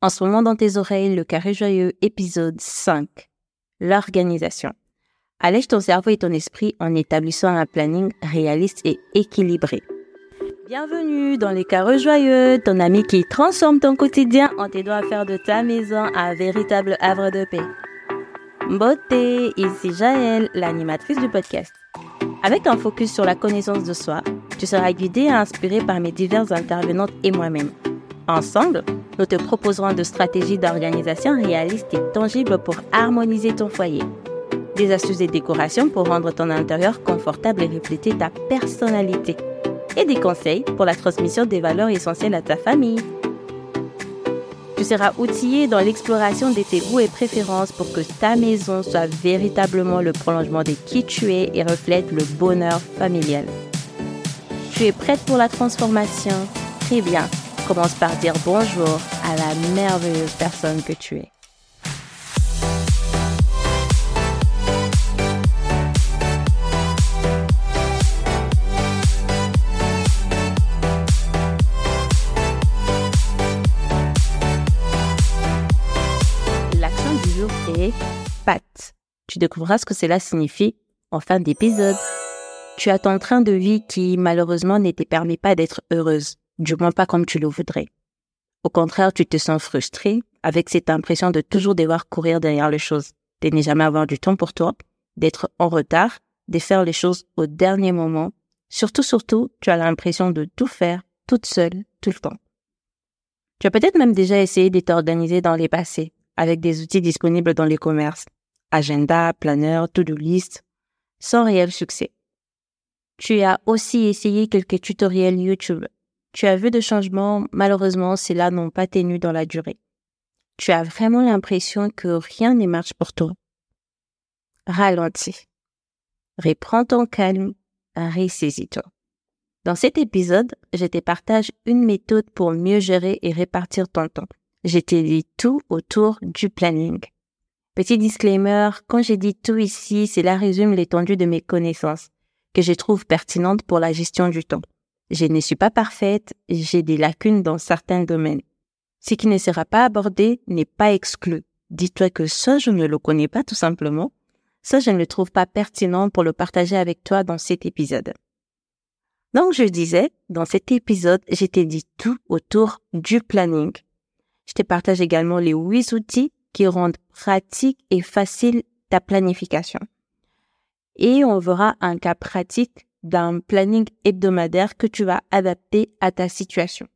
En ce moment dans tes oreilles, le carré joyeux épisode 5. L'organisation. Allège ton cerveau et ton esprit en établissant un planning réaliste et équilibré. Bienvenue dans les carrés joyeux, ton ami qui transforme ton quotidien en t'aidant à faire de ta maison un véritable havre de paix. Beauté, ici Jaël, l'animatrice du podcast. Avec un focus sur la connaissance de soi, tu seras guidé et inspiré par mes diverses intervenantes et moi-même. Ensemble, nous te proposerons de stratégies d'organisation réalistes et tangibles pour harmoniser ton foyer. Des astuces et décorations pour rendre ton intérieur confortable et refléter ta personnalité. Et des conseils pour la transmission des valeurs essentielles à ta famille. Tu seras outillé dans l'exploration de tes goûts et préférences pour que ta maison soit véritablement le prolongement de qui tu es et reflète le bonheur familial. Tu es prête pour la transformation? Très bien commence par dire bonjour à la merveilleuse personne que tu es. L'action du jour est Pat. Tu découvriras ce que cela signifie en fin d'épisode. Tu as ton train de vie qui malheureusement ne te permet pas d'être heureuse du moins pas comme tu le voudrais. Au contraire, tu te sens frustré avec cette impression de toujours devoir courir derrière les choses, de ne jamais avoir du temps pour toi, d'être en retard, de faire les choses au dernier moment. Surtout, surtout, tu as l'impression de tout faire toute seule, tout le temps. Tu as peut-être même déjà essayé de t'organiser dans les passés, avec des outils disponibles dans les commerces, agenda, planeur, to-do list, sans réel succès. Tu as aussi essayé quelques tutoriels YouTube tu as vu de changements, malheureusement, ceux-là n'ont pas tenu dans la durée. Tu as vraiment l'impression que rien ne marche pour toi. Ralentis. Reprends ton calme, ressaisis-toi. Dans cet épisode, je te partage une méthode pour mieux gérer et répartir ton temps. Je te dis tout autour du planning. Petit disclaimer, quand j'ai dit tout ici, cela résume l'étendue de mes connaissances, que je trouve pertinentes pour la gestion du temps. Je ne suis pas parfaite, j'ai des lacunes dans certains domaines. Ce qui ne sera pas abordé n'est pas exclu. Dis-toi que ça, je ne le connais pas tout simplement. Ça, je ne le trouve pas pertinent pour le partager avec toi dans cet épisode. Donc, je disais, dans cet épisode, je t'ai dit tout autour du planning. Je te partage également les huit outils qui rendent pratique et facile ta planification. Et on verra un cas pratique d'un planning hebdomadaire que tu vas adapter à ta situation.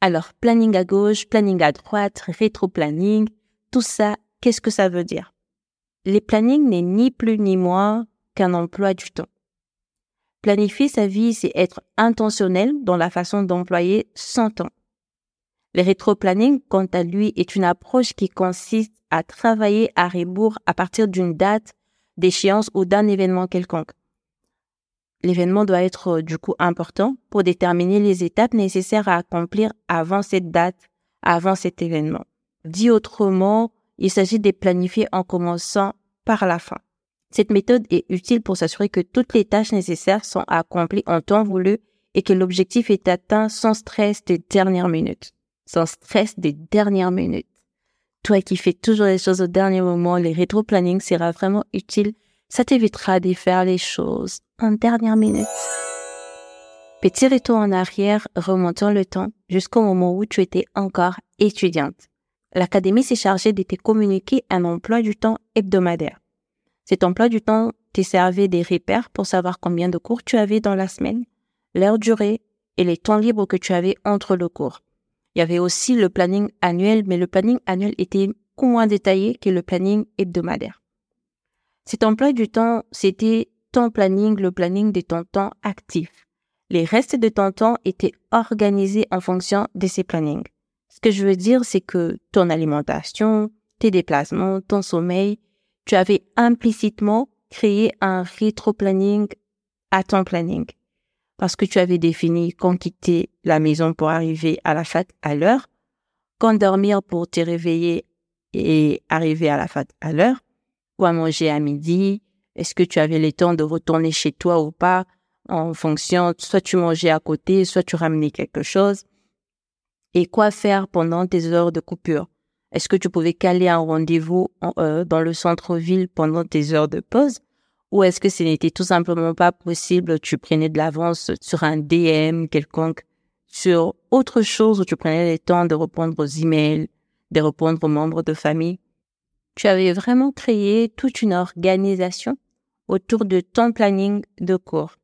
Alors, planning à gauche, planning à droite, rétro-planning, tout ça, qu'est-ce que ça veut dire? Les plannings n'est ni plus ni moins qu'un emploi du temps. Planifier sa vie, c'est être intentionnel dans la façon d'employer son temps. Le rétro-planning, quant à lui, est une approche qui consiste à travailler à rebours à partir d'une date, d'échéance ou d'un événement quelconque. L'événement doit être euh, du coup important pour déterminer les étapes nécessaires à accomplir avant cette date, avant cet événement. Dit autrement, il s'agit de planifier en commençant par la fin. Cette méthode est utile pour s'assurer que toutes les tâches nécessaires sont accomplies en temps voulu et que l'objectif est atteint sans stress des dernières minutes. Sans stress des dernières minutes. Toi qui fais toujours les choses au dernier moment, les rétro-planning sera vraiment utile ça t'évitera de faire les choses en dernière minute. Petit retour en arrière, remontant le temps jusqu'au moment où tu étais encore étudiante. L'académie s'est chargée de te communiquer un emploi du temps hebdomadaire. Cet emploi du temps te servait des repères pour savoir combien de cours tu avais dans la semaine, leur durée et les temps libres que tu avais entre le cours. Il y avait aussi le planning annuel, mais le planning annuel était moins détaillé que le planning hebdomadaire. Cet emploi du temps, c'était ton planning, le planning de ton temps actif. Les restes de ton temps étaient organisés en fonction de ces plannings. Ce que je veux dire, c'est que ton alimentation, tes déplacements, ton sommeil, tu avais implicitement créé un rétro-planning à ton planning. Parce que tu avais défini quand quitter la maison pour arriver à la fête à l'heure, quand dormir pour te réveiller et arriver à la fête à l'heure, quoi manger à midi, est-ce que tu avais le temps de retourner chez toi ou pas, en fonction, soit tu mangeais à côté, soit tu ramenais quelque chose. Et quoi faire pendant tes heures de coupure? Est-ce que tu pouvais caler un rendez-vous euh, dans le centre-ville pendant tes heures de pause? Ou est-ce que ce n'était tout simplement pas possible Tu prenais de l'avance sur un DM quelconque, sur autre chose où tu prenais le temps de répondre aux emails, de répondre aux membres de famille? Tu avais vraiment créé toute une organisation autour de ton planning de cours.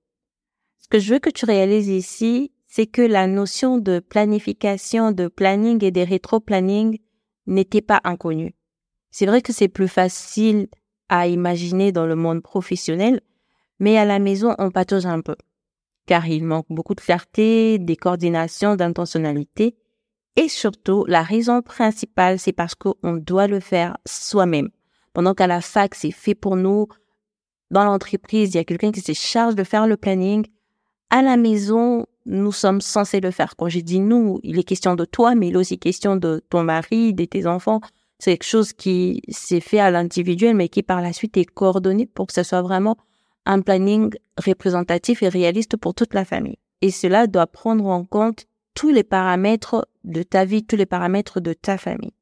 Ce que je veux que tu réalises ici, c'est que la notion de planification, de planning et de rétro-planning n'était pas inconnue. C'est vrai que c'est plus facile à imaginer dans le monde professionnel, mais à la maison, on patauge un peu. Car il manque beaucoup de clarté, des coordinations, d'intentionnalité. Et surtout, la raison principale, c'est parce qu'on doit le faire soi-même. Pendant qu'à la fac, c'est fait pour nous. Dans l'entreprise, il y a quelqu'un qui se charge de faire le planning. À la maison, nous sommes censés le faire. Quand j'ai dit nous, il est question de toi, mais il est aussi question de ton mari, de tes enfants. C'est quelque chose qui s'est fait à l'individuel, mais qui par la suite est coordonné pour que ce soit vraiment un planning représentatif et réaliste pour toute la famille. Et cela doit prendre en compte tous les paramètres de ta vie, tous les paramètres de ta famille.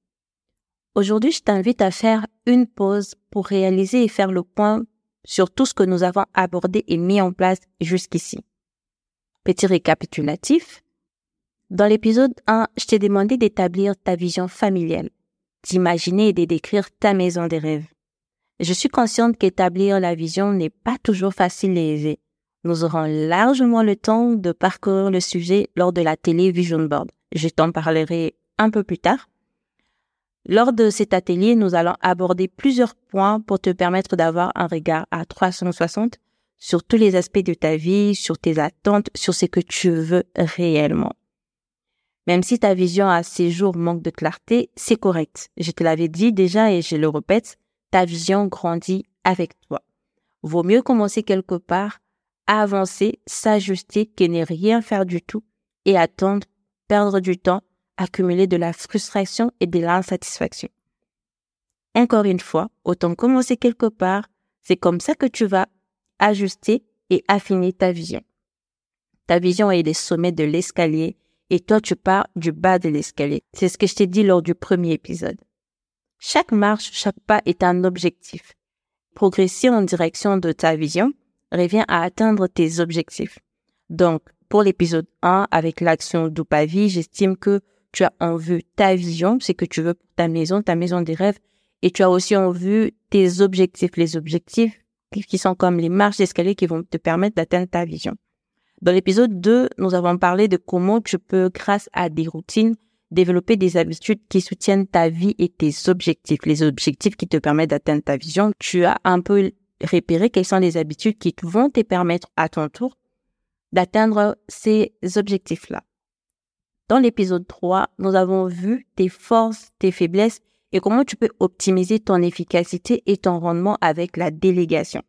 Aujourd'hui, je t'invite à faire une pause pour réaliser et faire le point sur tout ce que nous avons abordé et mis en place jusqu'ici. Petit récapitulatif. Dans l'épisode 1, je t'ai demandé d'établir ta vision familiale, d'imaginer et de décrire ta maison des rêves. Je suis consciente qu'établir la vision n'est pas toujours facile et aisé. Nous aurons largement le temps de parcourir le sujet lors de la télé Vision Board. Je t'en parlerai un peu plus tard. Lors de cet atelier, nous allons aborder plusieurs points pour te permettre d'avoir un regard à 360 sur tous les aspects de ta vie, sur tes attentes, sur ce que tu veux réellement. Même si ta vision à ces jours manque de clarté, c'est correct. Je te l'avais dit déjà et je le répète, ta vision grandit avec toi. Vaut mieux commencer quelque part, avancer, s'ajuster que ne rien faire du tout et attendre, perdre du temps, accumuler de la frustration et de l'insatisfaction. Encore une fois, autant commencer quelque part, c'est comme ça que tu vas ajuster et affiner ta vision. Ta vision est des sommets de l'escalier et toi tu pars du bas de l'escalier. C'est ce que je t'ai dit lors du premier épisode. Chaque marche, chaque pas est un objectif. Progresser en direction de ta vision revient à atteindre tes objectifs. Donc, pour l'épisode 1, avec l'action Doupavi, j'estime que tu as en vue ta vision, c'est que tu veux pour ta maison, ta maison des rêves, et tu as aussi en vue tes objectifs. Les objectifs, qui sont comme les marches d'escalier qui vont te permettre d'atteindre ta vision. Dans l'épisode 2, nous avons parlé de comment tu peux, grâce à des routines, développer des habitudes qui soutiennent ta vie et tes objectifs, les objectifs qui te permettent d'atteindre ta vision. Tu as un peu repéré quelles sont les habitudes qui vont te permettre à ton tour d'atteindre ces objectifs-là. Dans l'épisode 3, nous avons vu tes forces, tes faiblesses et comment tu peux optimiser ton efficacité et ton rendement avec la délégation.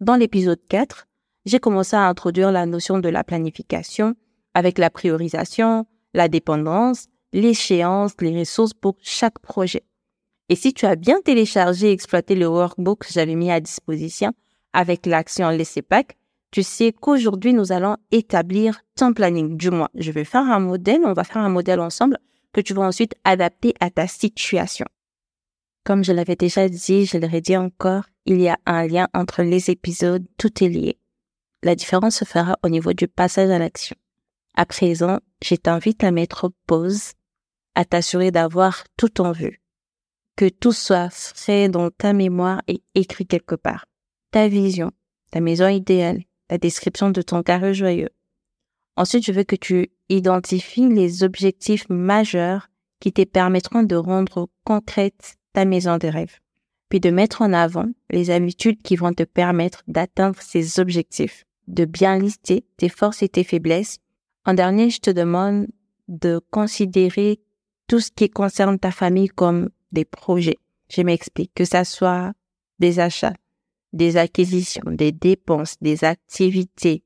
Dans l'épisode 4, j'ai commencé à introduire la notion de la planification avec la priorisation, la dépendance, l'échéance, les ressources pour chaque projet. Et si tu as bien téléchargé et exploité le workbook que j'avais mis à disposition avec l'action laisser pack, tu sais qu'aujourd'hui nous allons établir ton planning. Du moins, je vais faire un modèle, on va faire un modèle ensemble que tu vas ensuite adapter à ta situation. Comme je l'avais déjà dit, je le redis encore, il y a un lien entre les épisodes, tout est lié. La différence se fera au niveau du passage à l'action. À présent, je t'invite à mettre pause, à t'assurer d'avoir tout en vue. Que tout soit frais dans ta mémoire et écrit quelque part. Ta vision, ta maison idéale, la description de ton carré joyeux, Ensuite, je veux que tu identifies les objectifs majeurs qui te permettront de rendre concrète ta maison des rêves, puis de mettre en avant les habitudes qui vont te permettre d'atteindre ces objectifs, de bien lister tes forces et tes faiblesses. En dernier, je te demande de considérer tout ce qui concerne ta famille comme des projets. Je m'explique, que ça soit des achats, des acquisitions, des dépenses, des activités,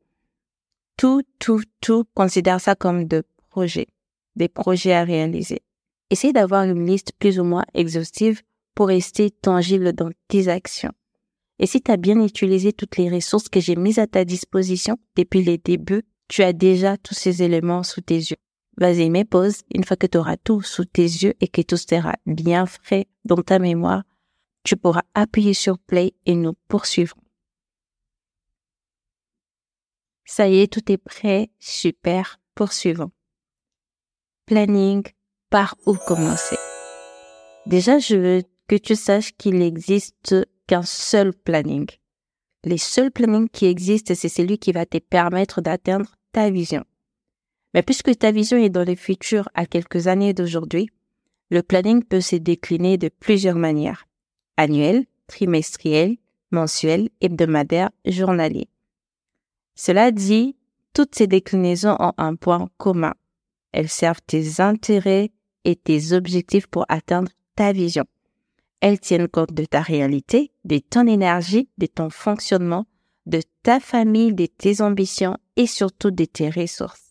tout, tout, tout, considère ça comme des projets, des projets à réaliser. Essaye d'avoir une liste plus ou moins exhaustive pour rester tangible dans tes actions. Et si tu as bien utilisé toutes les ressources que j'ai mises à ta disposition depuis les débuts, tu as déjà tous ces éléments sous tes yeux. Vas-y, mets pause. Une fois que tu auras tout sous tes yeux et que tout sera bien frais dans ta mémoire, tu pourras appuyer sur play et nous poursuivrons. Ça y est, tout est prêt. Super. Poursuivons. Planning. Par où commencer? Déjà, je veux que tu saches qu'il n'existe qu'un seul planning. Les seuls plannings qui existent, c'est celui qui va te permettre d'atteindre ta vision. Mais puisque ta vision est dans le futur à quelques années d'aujourd'hui, le planning peut se décliner de plusieurs manières. Annuel, trimestriel, mensuel, hebdomadaire, journalier. Cela dit, toutes ces déclinaisons ont un point commun. Elles servent tes intérêts et tes objectifs pour atteindre ta vision. Elles tiennent compte de ta réalité, de ton énergie, de ton fonctionnement, de ta famille, de tes ambitions et surtout de tes ressources.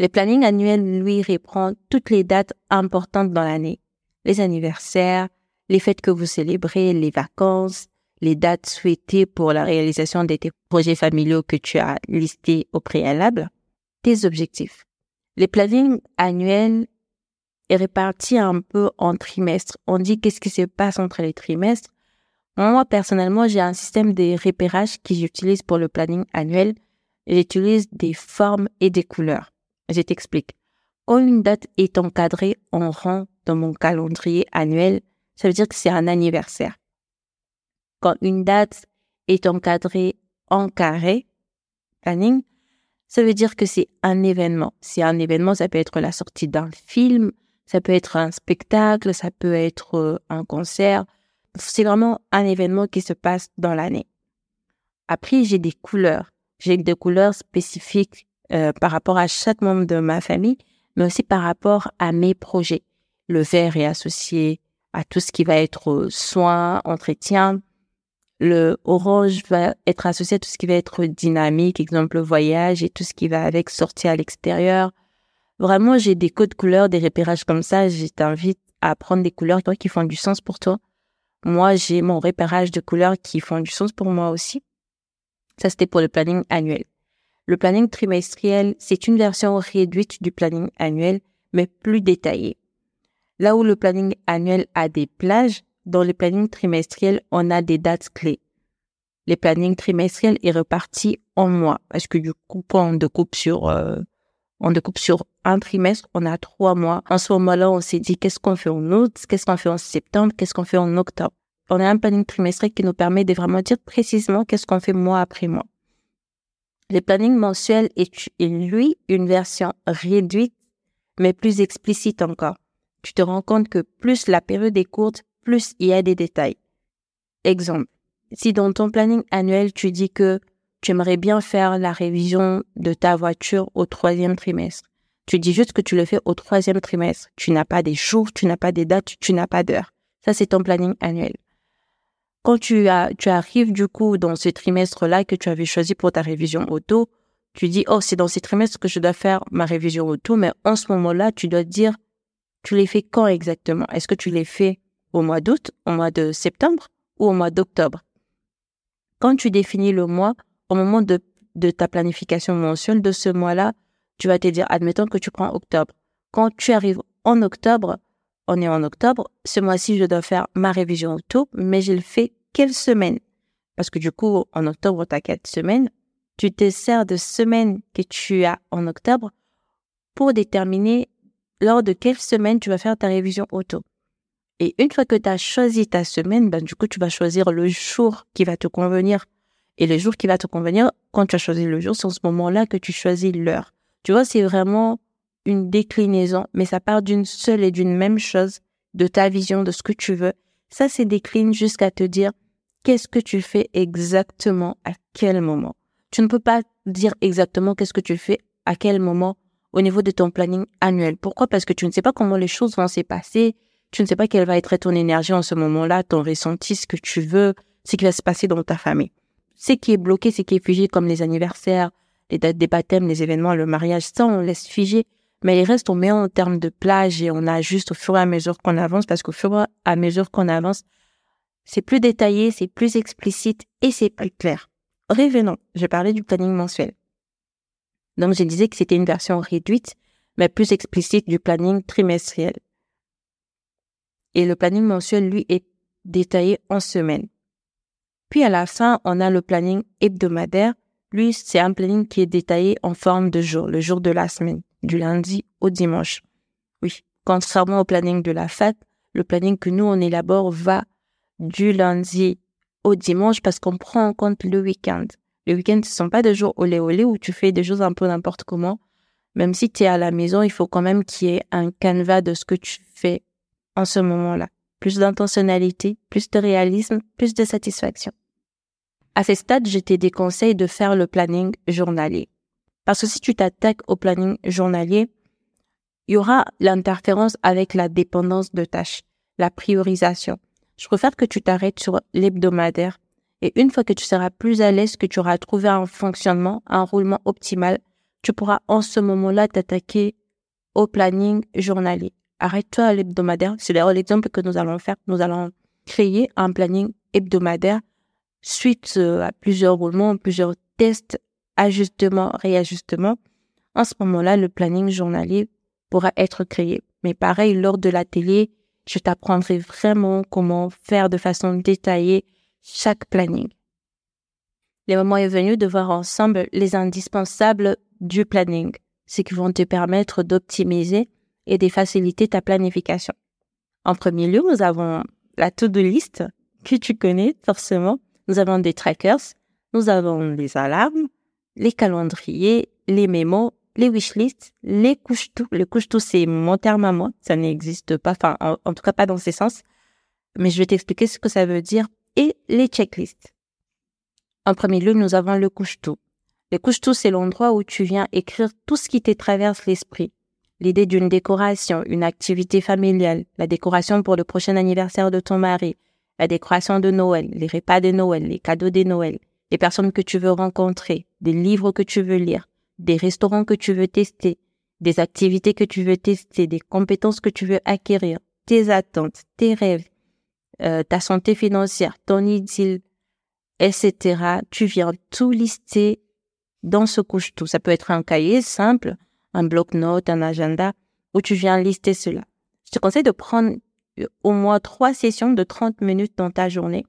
Le planning annuel, lui, reprend toutes les dates importantes dans l'année. Les anniversaires, les fêtes que vous célébrez, les vacances, les dates souhaitées pour la réalisation de tes projets familiaux que tu as listés au préalable, tes objectifs. Les plannings annuels est réparti un peu en trimestres. On dit qu'est-ce qui se passe entre les trimestres. Moi, personnellement, j'ai un système de repérage que j'utilise pour le planning annuel. J'utilise des formes et des couleurs. Je t'explique. Quand une date est encadrée en rang dans mon calendrier annuel, ça veut dire que c'est un anniversaire. Quand une date est encadrée en carré, planning, ça veut dire que c'est un événement. C'est un événement, ça peut être la sortie d'un film, ça peut être un spectacle, ça peut être euh, un concert. C'est vraiment un événement qui se passe dans l'année. Après, j'ai des couleurs. J'ai des couleurs spécifiques euh, par rapport à chaque membre de ma famille, mais aussi par rapport à mes projets. Le vert est associé à tout ce qui va être euh, soin, entretien. Le orange va être associé à tout ce qui va être dynamique, exemple voyage et tout ce qui va avec sortir à l'extérieur. Vraiment, j'ai des codes couleurs, des repérages comme ça. Je t'invite à prendre des couleurs toi, qui font du sens pour toi. Moi, j'ai mon repérage de couleurs qui font du sens pour moi aussi. Ça, c'était pour le planning annuel. Le planning trimestriel, c'est une version réduite du planning annuel, mais plus détaillée. Là où le planning annuel a des plages, dans le planning trimestriel, on a des dates clés. Le planning trimestriel est reparti en mois, parce que du coup, on découpe sur, euh, on découpe sur un trimestre, on a trois mois. En ce moment-là, on s'est dit qu'est-ce qu'on fait en août, qu'est-ce qu'on fait en septembre, qu'est-ce qu'on fait en octobre? On a un planning trimestriel qui nous permet de vraiment dire précisément qu'est-ce qu'on fait mois après mois. Le planning mensuel est, lui, une version réduite, mais plus explicite encore. Tu te rends compte que plus la période est courte, plus il y a des détails. Exemple. Si dans ton planning annuel, tu dis que tu aimerais bien faire la révision de ta voiture au troisième trimestre, tu dis juste que tu le fais au troisième trimestre. Tu n'as pas des jours, tu n'as pas des dates, tu n'as pas d'heures. Ça, c'est ton planning annuel. Quand tu, as, tu arrives du coup dans ce trimestre-là que tu avais choisi pour ta révision auto, tu dis, oh, c'est dans ce trimestre que je dois faire ma révision auto, mais en ce moment-là, tu dois dire, tu les fais quand exactement? Est-ce que tu les fais au mois d'août, au mois de septembre ou au mois d'octobre? Quand tu définis le mois, au moment de, de ta planification mensuelle de ce mois-là, tu vas te dire, admettons que tu prends octobre. Quand tu arrives en octobre, on est en octobre, ce mois-ci, je dois faire ma révision auto, mais je le fais quelle semaine? Parce que du coup, en octobre, tu as quatre semaines. Tu te sers de semaines que tu as en octobre pour déterminer lors de quelle semaine tu vas faire ta révision auto. Et une fois que tu as choisi ta semaine, ben, du coup, tu vas choisir le jour qui va te convenir. Et le jour qui va te convenir, quand tu as choisi le jour, c'est en ce moment-là que tu choisis l'heure. Tu vois, c'est vraiment une déclinaison, mais ça part d'une seule et d'une même chose, de ta vision, de ce que tu veux. Ça c'est décline jusqu'à te dire qu'est-ce que tu fais exactement à quel moment? Tu ne peux pas dire exactement qu'est-ce que tu fais à quel moment au niveau de ton planning annuel. Pourquoi? Parce que tu ne sais pas comment les choses vont se passer, tu ne sais pas quelle va être ton énergie en ce moment-là, ton ressenti, ce que tu veux, ce qui va se passer dans ta famille. Ce qui est bloqué, ce qui est figé comme les anniversaires, les dates des baptêmes, les événements, le mariage, ça, on laisse figer. Mais les restes, on met en termes de plage et on ajuste au fur et à mesure qu'on avance parce qu'au fur et à mesure qu'on avance, c'est plus détaillé, c'est plus explicite et c'est plus clair. Revenons, je parlais du planning mensuel. Donc, je disais que c'était une version réduite, mais plus explicite du planning trimestriel. Et le planning mensuel, lui, est détaillé en semaine. Puis à la fin, on a le planning hebdomadaire. Lui, c'est un planning qui est détaillé en forme de jour, le jour de la semaine, du lundi au dimanche. Oui, contrairement au planning de la fête, le planning que nous, on élabore va du lundi au dimanche parce qu'on prend en compte le week-end. Le week-end, ce sont pas des jours olé olé où tu fais des choses un peu n'importe comment. Même si tu es à la maison, il faut quand même qu'il y ait un canevas de ce que tu fais en ce moment-là. Plus d'intentionnalité, plus de réalisme, plus de satisfaction. À ce stade, je t'ai déconseille de faire le planning journalier. Parce que si tu t'attaques au planning journalier, il y aura l'interférence avec la dépendance de tâches, la priorisation. Je préfère que tu t'arrêtes sur l'hebdomadaire et une fois que tu seras plus à l'aise, que tu auras trouvé un fonctionnement, un roulement optimal, tu pourras en ce moment-là t'attaquer au planning journalier. Arrête-toi à l'hebdomadaire. C'est d'ailleurs l'exemple que nous allons faire. Nous allons créer un planning hebdomadaire suite euh, à plusieurs roulements, plusieurs tests, ajustements, réajustements. En ce moment-là, le planning journalier pourra être créé. Mais pareil, lors de l'atelier, je t'apprendrai vraiment comment faire de façon détaillée chaque planning. Le moment est venu de voir ensemble les indispensables du planning, ce qui vont te permettre d'optimiser et de faciliter ta planification. En premier lieu, nous avons la to-do list que tu connais forcément. Nous avons des trackers, nous avons les alarmes, les calendriers, les mémos, les wishlists, les couches-tout. Les couches-tout, c'est mon terme à moi. Ça n'existe pas, enfin, en, en, tout cas pas dans ces sens. Mais je vais t'expliquer ce que ça veut dire et les checklists. En premier lieu, nous avons le couche-tout. Le couche-tout, c'est l'endroit où tu viens écrire tout ce qui te traverse l'esprit. L'idée d'une décoration, une activité familiale, la décoration pour le prochain anniversaire de ton mari, la décoration de Noël, les repas de Noël, les cadeaux de Noël, les personnes que tu veux rencontrer, des livres que tu veux lire, des restaurants que tu veux tester, des activités que tu veux tester, des compétences que tu veux acquérir, tes attentes, tes rêves, euh, ta santé financière, ton idylle, etc. Tu viens tout lister dans ce couche-tout. Ça peut être un cahier simple, un bloc-notes, un agenda, où tu viens lister cela. Je te conseille de prendre euh, au moins trois sessions de 30 minutes dans ta journée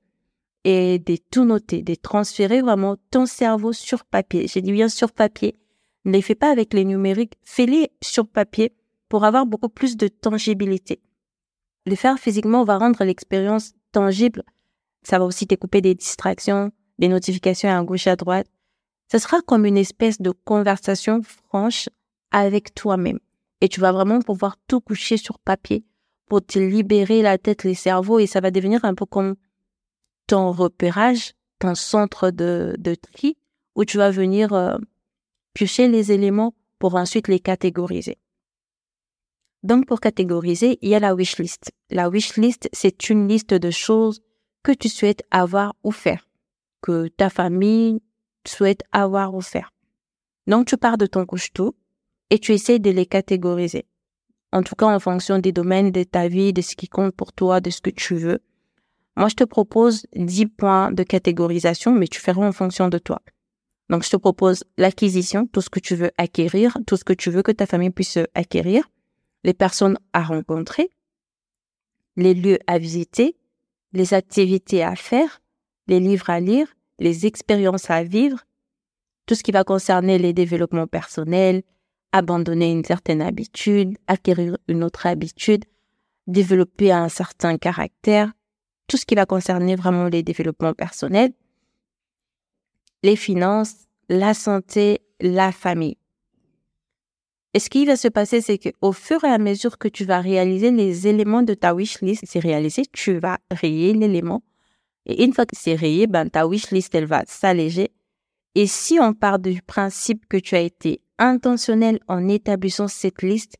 et de tout noter, de transférer vraiment ton cerveau sur papier. J'ai dit bien sur papier. Ne les fais pas avec les numériques, fais-les sur papier pour avoir beaucoup plus de tangibilité. Le faire physiquement va rendre l'expérience tangible. Ça va aussi t'écouper des distractions, des notifications à gauche à droite. Ce sera comme une espèce de conversation franche avec toi-même. Et tu vas vraiment pouvoir tout coucher sur papier pour te libérer la tête, les cerveaux et ça va devenir un peu comme ton repérage, ton centre de, de tri où tu vas venir euh, piocher les éléments pour ensuite les catégoriser. Donc, pour catégoriser, il y a la wish list. La wish list, c'est une liste de choses que tu souhaites avoir ou faire, que ta famille souhaite avoir ou faire. Donc, tu pars de ton couche-tout et tu essaies de les catégoriser. En tout cas, en fonction des domaines de ta vie, de ce qui compte pour toi, de ce que tu veux. Moi, je te propose 10 points de catégorisation, mais tu feras en fonction de toi. Donc, je te propose l'acquisition, tout ce que tu veux acquérir, tout ce que tu veux que ta famille puisse acquérir les personnes à rencontrer, les lieux à visiter, les activités à faire, les livres à lire, les expériences à vivre, tout ce qui va concerner les développements personnels, abandonner une certaine habitude, acquérir une autre habitude, développer un certain caractère, tout ce qui va concerner vraiment les développements personnels, les finances, la santé, la famille. Et ce qui va se passer, c'est qu'au fur et à mesure que tu vas réaliser les éléments de ta wish list, c'est réalisé, tu vas rayer l'élément. Et une fois que c'est rayé, ben, ta wish list, elle va s'alléger. Et si on part du principe que tu as été intentionnel en établissant cette liste,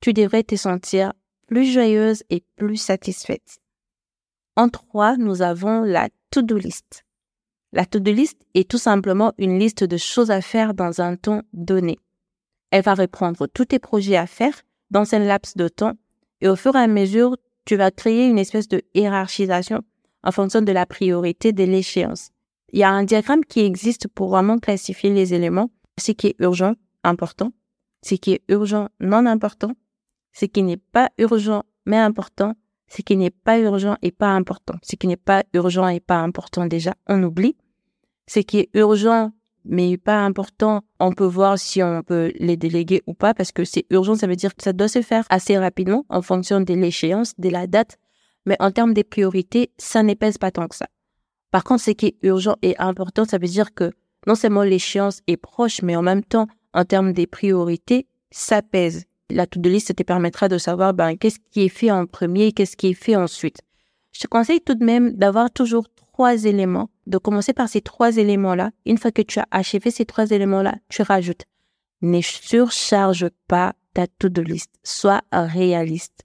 tu devrais te sentir plus joyeuse et plus satisfaite. En trois, nous avons la to-do list. La to-do list est tout simplement une liste de choses à faire dans un temps donné. Elle va reprendre tous tes projets à faire dans un laps de temps et au fur et à mesure, tu vas créer une espèce de hiérarchisation en fonction de la priorité de l'échéance. Il y a un diagramme qui existe pour vraiment classifier les éléments, ce qui est urgent, important, ce qui est urgent non important, ce qui n'est pas urgent mais important, ce qui n'est pas urgent et pas important. Ce qui n'est pas urgent et pas important déjà, on oublie. Ce qui est urgent mais pas important, on peut voir si on peut les déléguer ou pas parce que c'est urgent, ça veut dire que ça doit se faire assez rapidement en fonction de l'échéance, de la date. Mais en termes des priorités, ça n'épaisse pas tant que ça. Par contre, ce qui est urgent et important, ça veut dire que non seulement l'échéance est proche, mais en même temps, en termes des priorités, ça pèse. La to-do list te permettra de savoir ben, qu'est-ce qui est fait en premier, qu'est-ce qui est fait ensuite. Je te conseille tout de même d'avoir toujours trois éléments, de commencer par ces trois éléments-là. Une fois que tu as achevé ces trois éléments-là, tu rajoutes. Ne surcharge pas ta to-do list. Sois réaliste.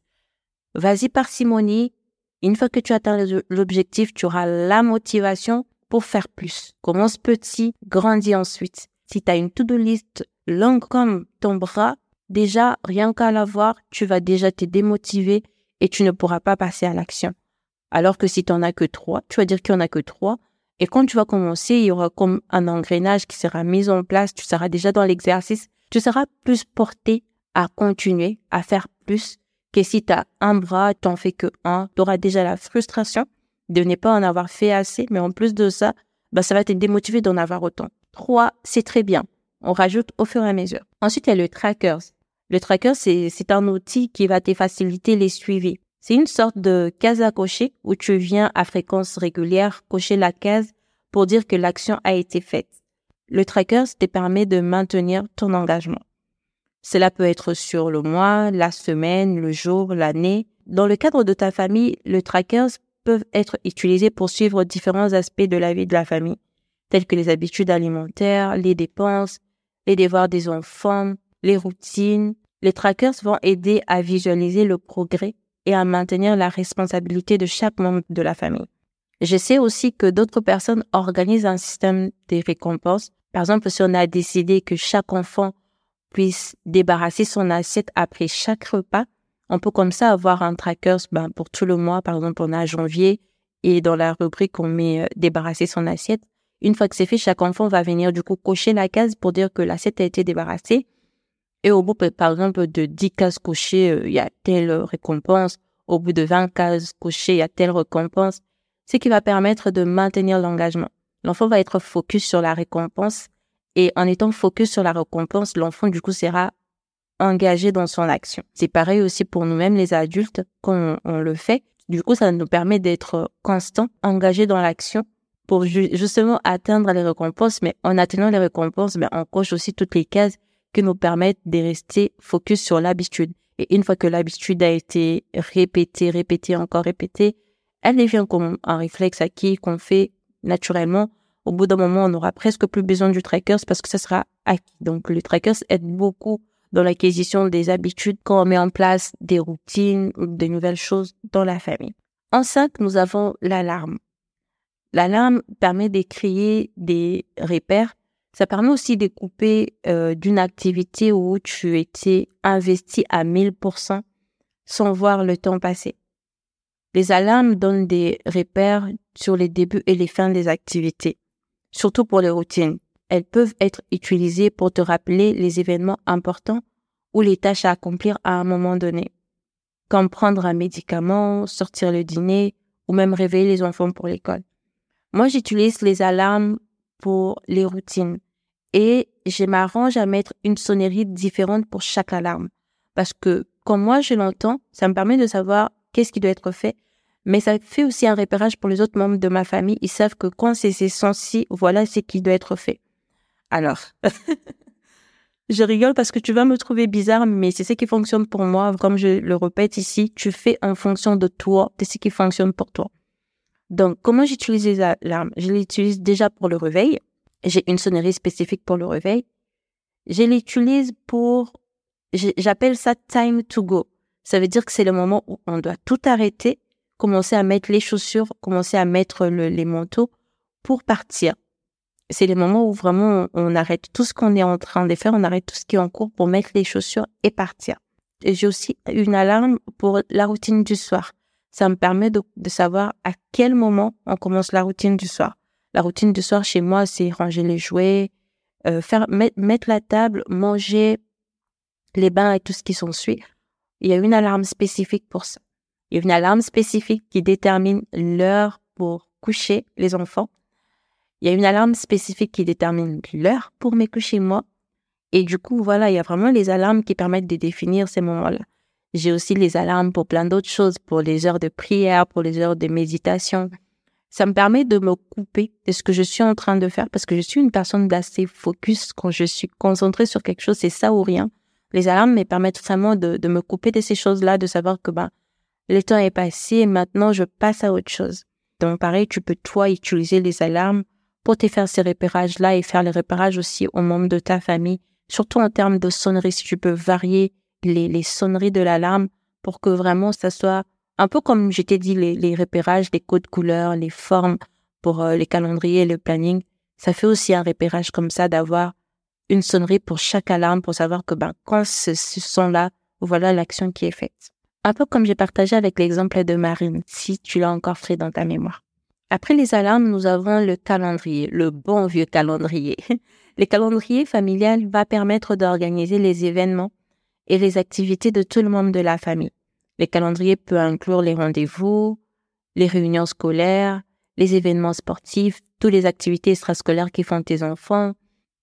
Vas-y parcimonie. Une fois que tu atteins l'objectif, tu auras la motivation pour faire plus. Commence petit, grandis ensuite. Si tu as une to-do list longue comme ton bras, déjà, rien qu'à la voir, tu vas déjà te démotiver et tu ne pourras pas passer à l'action. Alors que si tu n'en as que trois, tu vas dire qu'il n'y en a que trois. Et quand tu vas commencer, il y aura comme un engrenage qui sera mis en place. Tu seras déjà dans l'exercice. Tu seras plus porté à continuer, à faire plus que si tu as un bras, tu n'en fais que un. Tu auras déjà la frustration de ne pas en avoir fait assez. Mais en plus de ça, bah, ça va te démotiver d'en avoir autant. Trois, c'est très bien. On rajoute au fur et à mesure. Ensuite, il y a le trackers. Le tracker, c'est un outil qui va te faciliter les suivis. C'est une sorte de case à cocher où tu viens à fréquence régulière cocher la case pour dire que l'action a été faite. Le tracker te permet de maintenir ton engagement. Cela peut être sur le mois, la semaine, le jour, l'année. Dans le cadre de ta famille, le trackers peuvent être utilisés pour suivre différents aspects de la vie de la famille, tels que les habitudes alimentaires, les dépenses, les devoirs des enfants, les routines. Les trackers vont aider à visualiser le progrès et à maintenir la responsabilité de chaque membre de la famille. Je sais aussi que d'autres personnes organisent un système de récompenses. Par exemple, si on a décidé que chaque enfant puisse débarrasser son assiette après chaque repas, on peut comme ça avoir un tracker ben, pour tout le mois. Par exemple, on a janvier et dans la rubrique, on met euh, débarrasser son assiette. Une fois que c'est fait, chaque enfant va venir du coup cocher la case pour dire que l'assiette a été débarrassée et au bout, par exemple, de 10 cases cochées, euh, il y a telle récompense. Au bout de 20 cases cochées, il y a telle récompense. Ce qui va permettre de maintenir l'engagement. L'enfant va être focus sur la récompense. Et en étant focus sur la récompense, l'enfant, du coup, sera engagé dans son action. C'est pareil aussi pour nous-mêmes, les adultes, quand on, le fait. Du coup, ça nous permet d'être constant, engagé dans l'action pour justement atteindre les récompenses. Mais en atteignant les récompenses, ben, on coche aussi toutes les cases qui nous permettent de rester focus sur l'habitude. Et une fois que l'habitude a été répétée, répétée, encore répétée, elle devient comme un réflexe acquis qu'on fait naturellement. Au bout d'un moment, on n'aura presque plus besoin du trackers parce que ça sera acquis. Donc, le trackers aide beaucoup dans l'acquisition des habitudes quand on met en place des routines ou de nouvelles choses dans la famille. En cinq, nous avons l'alarme. L'alarme permet de créer des repères ça permet aussi de couper euh, d'une activité où tu étais investi à 1000% sans voir le temps passer. Les alarmes donnent des repères sur les débuts et les fins des activités, surtout pour les routines. Elles peuvent être utilisées pour te rappeler les événements importants ou les tâches à accomplir à un moment donné, comme prendre un médicament, sortir le dîner ou même réveiller les enfants pour l'école. Moi, j'utilise les alarmes pour les routines. Et je m'arrange à mettre une sonnerie différente pour chaque alarme. Parce que quand moi je l'entends, ça me permet de savoir qu'est-ce qui doit être fait. Mais ça fait aussi un repérage pour les autres membres de ma famille. Ils savent que quand c'est ces sons-ci, voilà ce qui doit être fait. Alors, je rigole parce que tu vas me trouver bizarre, mais c'est ce qui fonctionne pour moi. Comme je le répète ici, tu fais en fonction de toi, de ce qui fonctionne pour toi. Donc, comment j'utilise les alarmes Je les utilise déjà pour le réveil. J'ai une sonnerie spécifique pour le réveil. Je l'utilise pour, j'appelle ça time to go. Ça veut dire que c'est le moment où on doit tout arrêter, commencer à mettre les chaussures, commencer à mettre les manteaux pour partir. C'est le moment où vraiment on, arrête tout ce qu'on est en train de faire, on arrête tout ce qui est en cours pour mettre les chaussures et partir. J'ai aussi une alarme pour la routine du soir. Ça me permet de, savoir à quel moment on commence la routine du soir. La routine du soir chez moi, c'est ranger les jouets, euh, faire mettre, la table, manger, les bains et tout ce qui s'ensuit, il y a une alarme spécifique pour ça. Il y a une alarme spécifique qui détermine l'heure pour coucher les enfants. Il y a une alarme spécifique qui détermine l'heure pour me coucher moi. Et du coup, voilà, il y a vraiment les alarmes qui permettent de définir ces moments-là. J'ai aussi les alarmes pour plein d'autres choses, pour les heures de prière, pour les heures de méditation. Ça me permet de me couper de ce que je suis en train de faire parce que je suis une personne d'assez focus quand je suis concentrée sur quelque chose, c'est ça ou rien. Les alarmes me permettent vraiment de, de me couper de ces choses-là, de savoir que ben, le temps est passé et maintenant je passe à autre chose. Donc pareil, tu peux toi utiliser les alarmes pour te faire ces repérages-là et faire les repérages aussi aux membres de ta famille, surtout en termes de sonnerie, si tu peux varier les, les sonneries de l'alarme pour que vraiment ça soit un peu comme je t'ai dit, les, les repérages, les codes couleurs, les formes pour euh, les calendriers et le planning. Ça fait aussi un repérage comme ça d'avoir une sonnerie pour chaque alarme pour savoir que ben, quand ce, ce son-là, voilà l'action qui est faite. Un peu comme j'ai partagé avec l'exemple de Marine, si tu l'as encore fait dans ta mémoire. Après les alarmes, nous avons le calendrier, le bon vieux calendrier. Le calendrier familial va permettre d'organiser les événements et les activités de tout le monde de la famille. Le calendrier peut inclure les rendez-vous, les réunions scolaires, les événements sportifs, toutes les activités extrascolaires qui font tes enfants,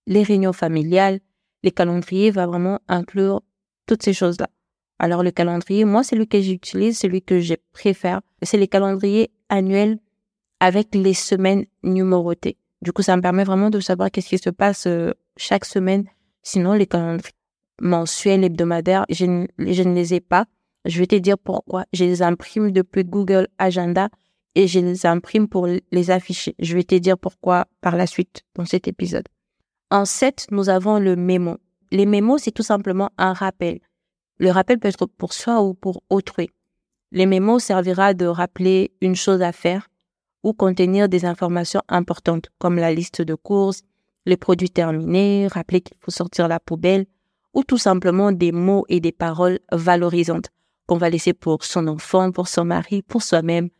les réunions familiales. Le calendrier va vraiment inclure toutes ces choses-là. Alors le calendrier, moi, celui que j'utilise, celui que je préfère, c'est les calendriers annuels avec les semaines numérotées. Du coup, ça me permet vraiment de savoir qu'est-ce qui se passe euh, chaque semaine. Sinon, les calendriers mensuels, hebdomadaires, je ne, je ne les ai pas. Je vais te dire pourquoi. Je les imprime depuis Google Agenda et je les imprime pour les afficher. Je vais te dire pourquoi par la suite dans cet épisode. En 7, nous avons le mémo. Les mémos, c'est tout simplement un rappel. Le rappel peut être pour soi ou pour autrui. Les mémos servira de rappeler une chose à faire ou contenir des informations importantes comme la liste de courses, les produits terminés, rappeler qu'il faut sortir la poubelle ou tout simplement des mots et des paroles valorisantes qu'on va laisser pour son enfant, pour son mari, pour soi-même,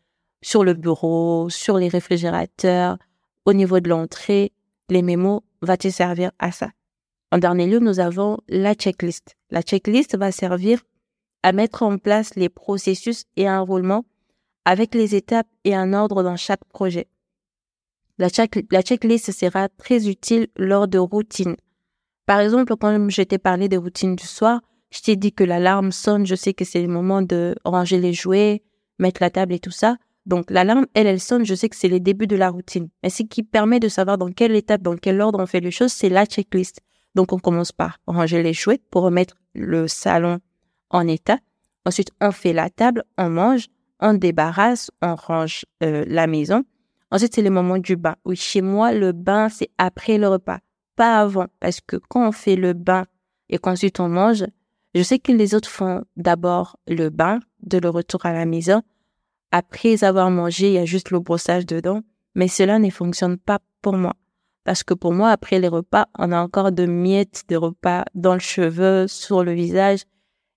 sur le bureau, sur les réfrigérateurs, au niveau de l'entrée. Les mémos vont te servir à ça? En dernier lieu, nous avons la checklist. La checklist va servir à mettre en place les processus et un roulement avec les étapes et un ordre dans chaque projet. La, la checklist sera très utile lors de routines. Par exemple, quand je t'ai parlé des routines du soir, je t'ai dit que l'alarme sonne, je sais que c'est le moment de ranger les jouets, mettre la table et tout ça. Donc l'alarme, elle, elle sonne, je sais que c'est le début de la routine. Mais ce qui permet de savoir dans quelle étape, dans quel ordre on fait les choses, c'est la checklist. Donc, on commence par ranger les jouets pour remettre le salon en état. Ensuite, on fait la table, on mange, on débarrasse, on range euh, la maison. Ensuite, c'est le moment du bain. Oui, chez moi, le bain, c'est après le repas, pas avant. Parce que quand on fait le bain et qu'ensuite on mange, je sais que les autres font d'abord le bain, de le retour à la maison. Après avoir mangé, il y a juste le brossage dedans. Mais cela ne fonctionne pas pour moi. Parce que pour moi, après les repas, on a encore de miettes de repas dans le cheveu, sur le visage.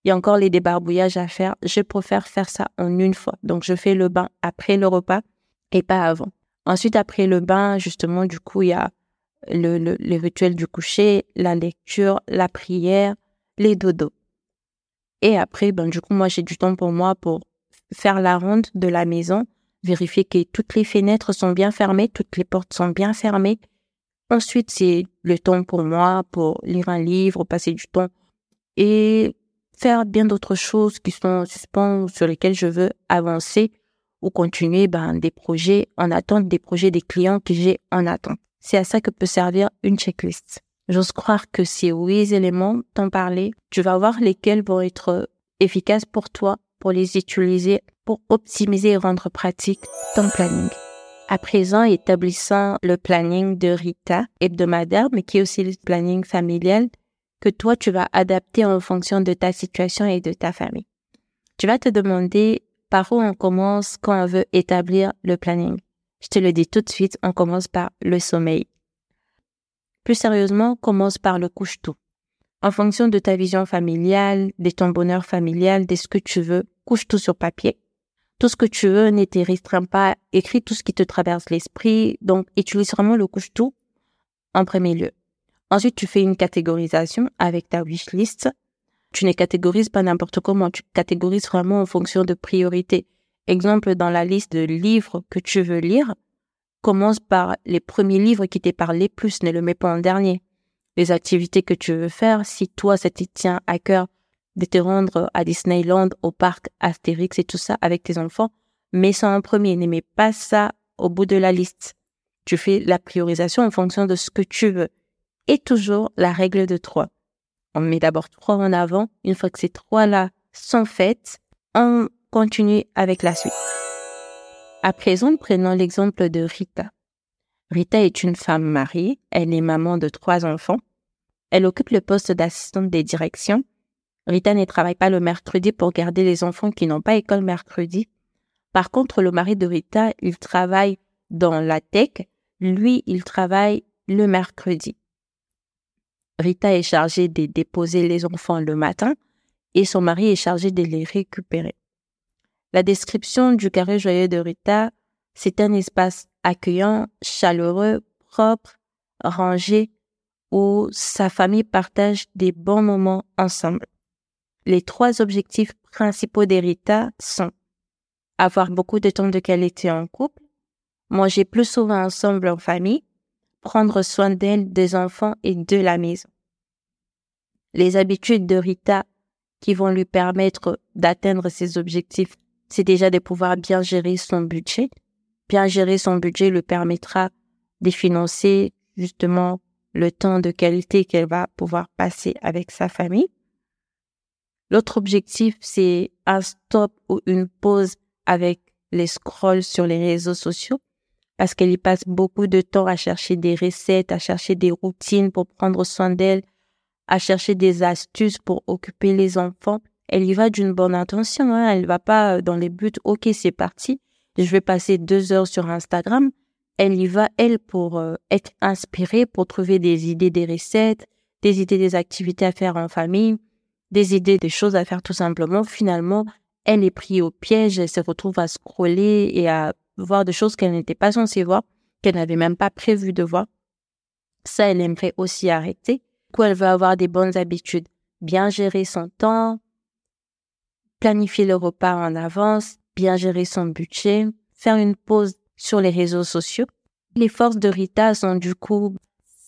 Il y a encore les débarbouillages à faire. Je préfère faire ça en une fois. Donc, je fais le bain après le repas et pas avant. Ensuite, après le bain, justement, du coup, il y a le, rituel du coucher, la lecture, la prière, les dodos. Et après, ben, du coup, moi, j'ai du temps pour moi pour faire la ronde de la maison, vérifier que toutes les fenêtres sont bien fermées, toutes les portes sont bien fermées, Ensuite, c'est le temps pour moi pour lire un livre, passer du temps et faire bien d'autres choses qui sont suspens sur lesquelles je veux avancer ou continuer ben, des projets en attente des projets des clients que j'ai en attente. C'est à ça que peut servir une checklist. J'ose croire que ces huit éléments t'en parler, tu vas voir lesquels vont être efficaces pour toi pour les utiliser pour optimiser et rendre pratique ton planning. À présent, établissant le planning de Rita hebdomadaire, mais qui est aussi le planning familial que toi, tu vas adapter en fonction de ta situation et de ta famille. Tu vas te demander par où on commence quand on veut établir le planning. Je te le dis tout de suite, on commence par le sommeil. Plus sérieusement, commence par le couche-tout. En fonction de ta vision familiale, de ton bonheur familial, de ce que tu veux, couche tout sur papier tout ce que tu veux, ne te restreint pas, écris tout ce qui te traverse l'esprit, donc utilise vraiment le couche-tout en premier lieu. Ensuite, tu fais une catégorisation avec ta wishlist. Tu ne catégorises pas n'importe comment, tu catégorises vraiment en fonction de priorité. Exemple, dans la liste de livres que tu veux lire, commence par les premiers livres qui t'aient parlé plus, ne le mets pas en dernier. Les activités que tu veux faire, si toi, ça te tient à cœur de te rendre à Disneyland, au parc Astérix et tout ça avec tes enfants, mets ça en premier, ne mets pas ça au bout de la liste. Tu fais la priorisation en fonction de ce que tu veux. Et toujours la règle de trois. On met d'abord trois en avant. Une fois que ces trois-là sont faites, on continue avec la suite. À présent, prenons l'exemple de Rita. Rita est une femme mariée, elle est maman de trois enfants. Elle occupe le poste d'assistante des directions. Rita ne travaille pas le mercredi pour garder les enfants qui n'ont pas école mercredi. Par contre, le mari de Rita, il travaille dans la tech. Lui, il travaille le mercredi. Rita est chargée de déposer les enfants le matin et son mari est chargé de les récupérer. La description du carré joyeux de Rita, c'est un espace accueillant, chaleureux, propre, rangé, où sa famille partage des bons moments ensemble. Les trois objectifs principaux d'Erita sont avoir beaucoup de temps de qualité en couple, manger plus souvent ensemble en famille, prendre soin d'elle, des enfants et de la maison. Les habitudes de Rita qui vont lui permettre d'atteindre ses objectifs c'est déjà de pouvoir bien gérer son budget. Bien gérer son budget lui permettra de financer justement le temps de qualité qu'elle va pouvoir passer avec sa famille. L'autre objectif, c'est un stop ou une pause avec les scrolls sur les réseaux sociaux parce qu'elle y passe beaucoup de temps à chercher des recettes, à chercher des routines pour prendre soin d'elle, à chercher des astuces pour occuper les enfants elle y va d'une bonne intention. Hein. Elle va pas euh, dans les buts, ok, c'est parti, je vais passer deux heures sur Instagram. Elle y va, elle, pour euh, être inspirée, pour trouver des idées des recettes, des idées des activités à faire en famille, des idées des choses à faire tout simplement. Finalement, elle est prise au piège, elle se retrouve à scroller et à voir des choses qu'elle n'était pas censée voir, qu'elle n'avait même pas prévu de voir. Ça, elle aimerait aussi arrêter. Du coup, elle veut avoir des bonnes habitudes. Bien gérer son temps, planifier le repas en avance, bien gérer son budget, faire une pause sur les réseaux sociaux. Les forces de Rita sont du coup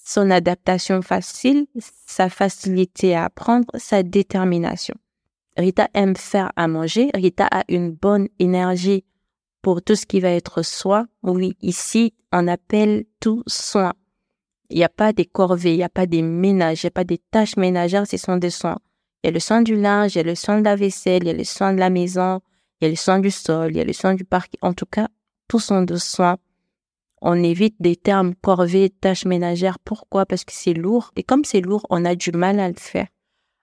son adaptation facile, sa facilité à apprendre, sa détermination. Rita aime faire à manger. Rita a une bonne énergie pour tout ce qui va être soin. Oui, ici, on appelle tout soin. Il n'y a pas des corvées, il n'y a pas des ménages, il n'y a pas des tâches ménagères, ce sont des soins. Il y a le soin du linge, il y a le soin de la vaisselle, il y a le soin de la maison, il y a le soin du sol, il y a le soin du parc. En tout cas, tous sont de soins. On évite des termes corvées, tâches ménagères. Pourquoi? Parce que c'est lourd. Et comme c'est lourd, on a du mal à le faire.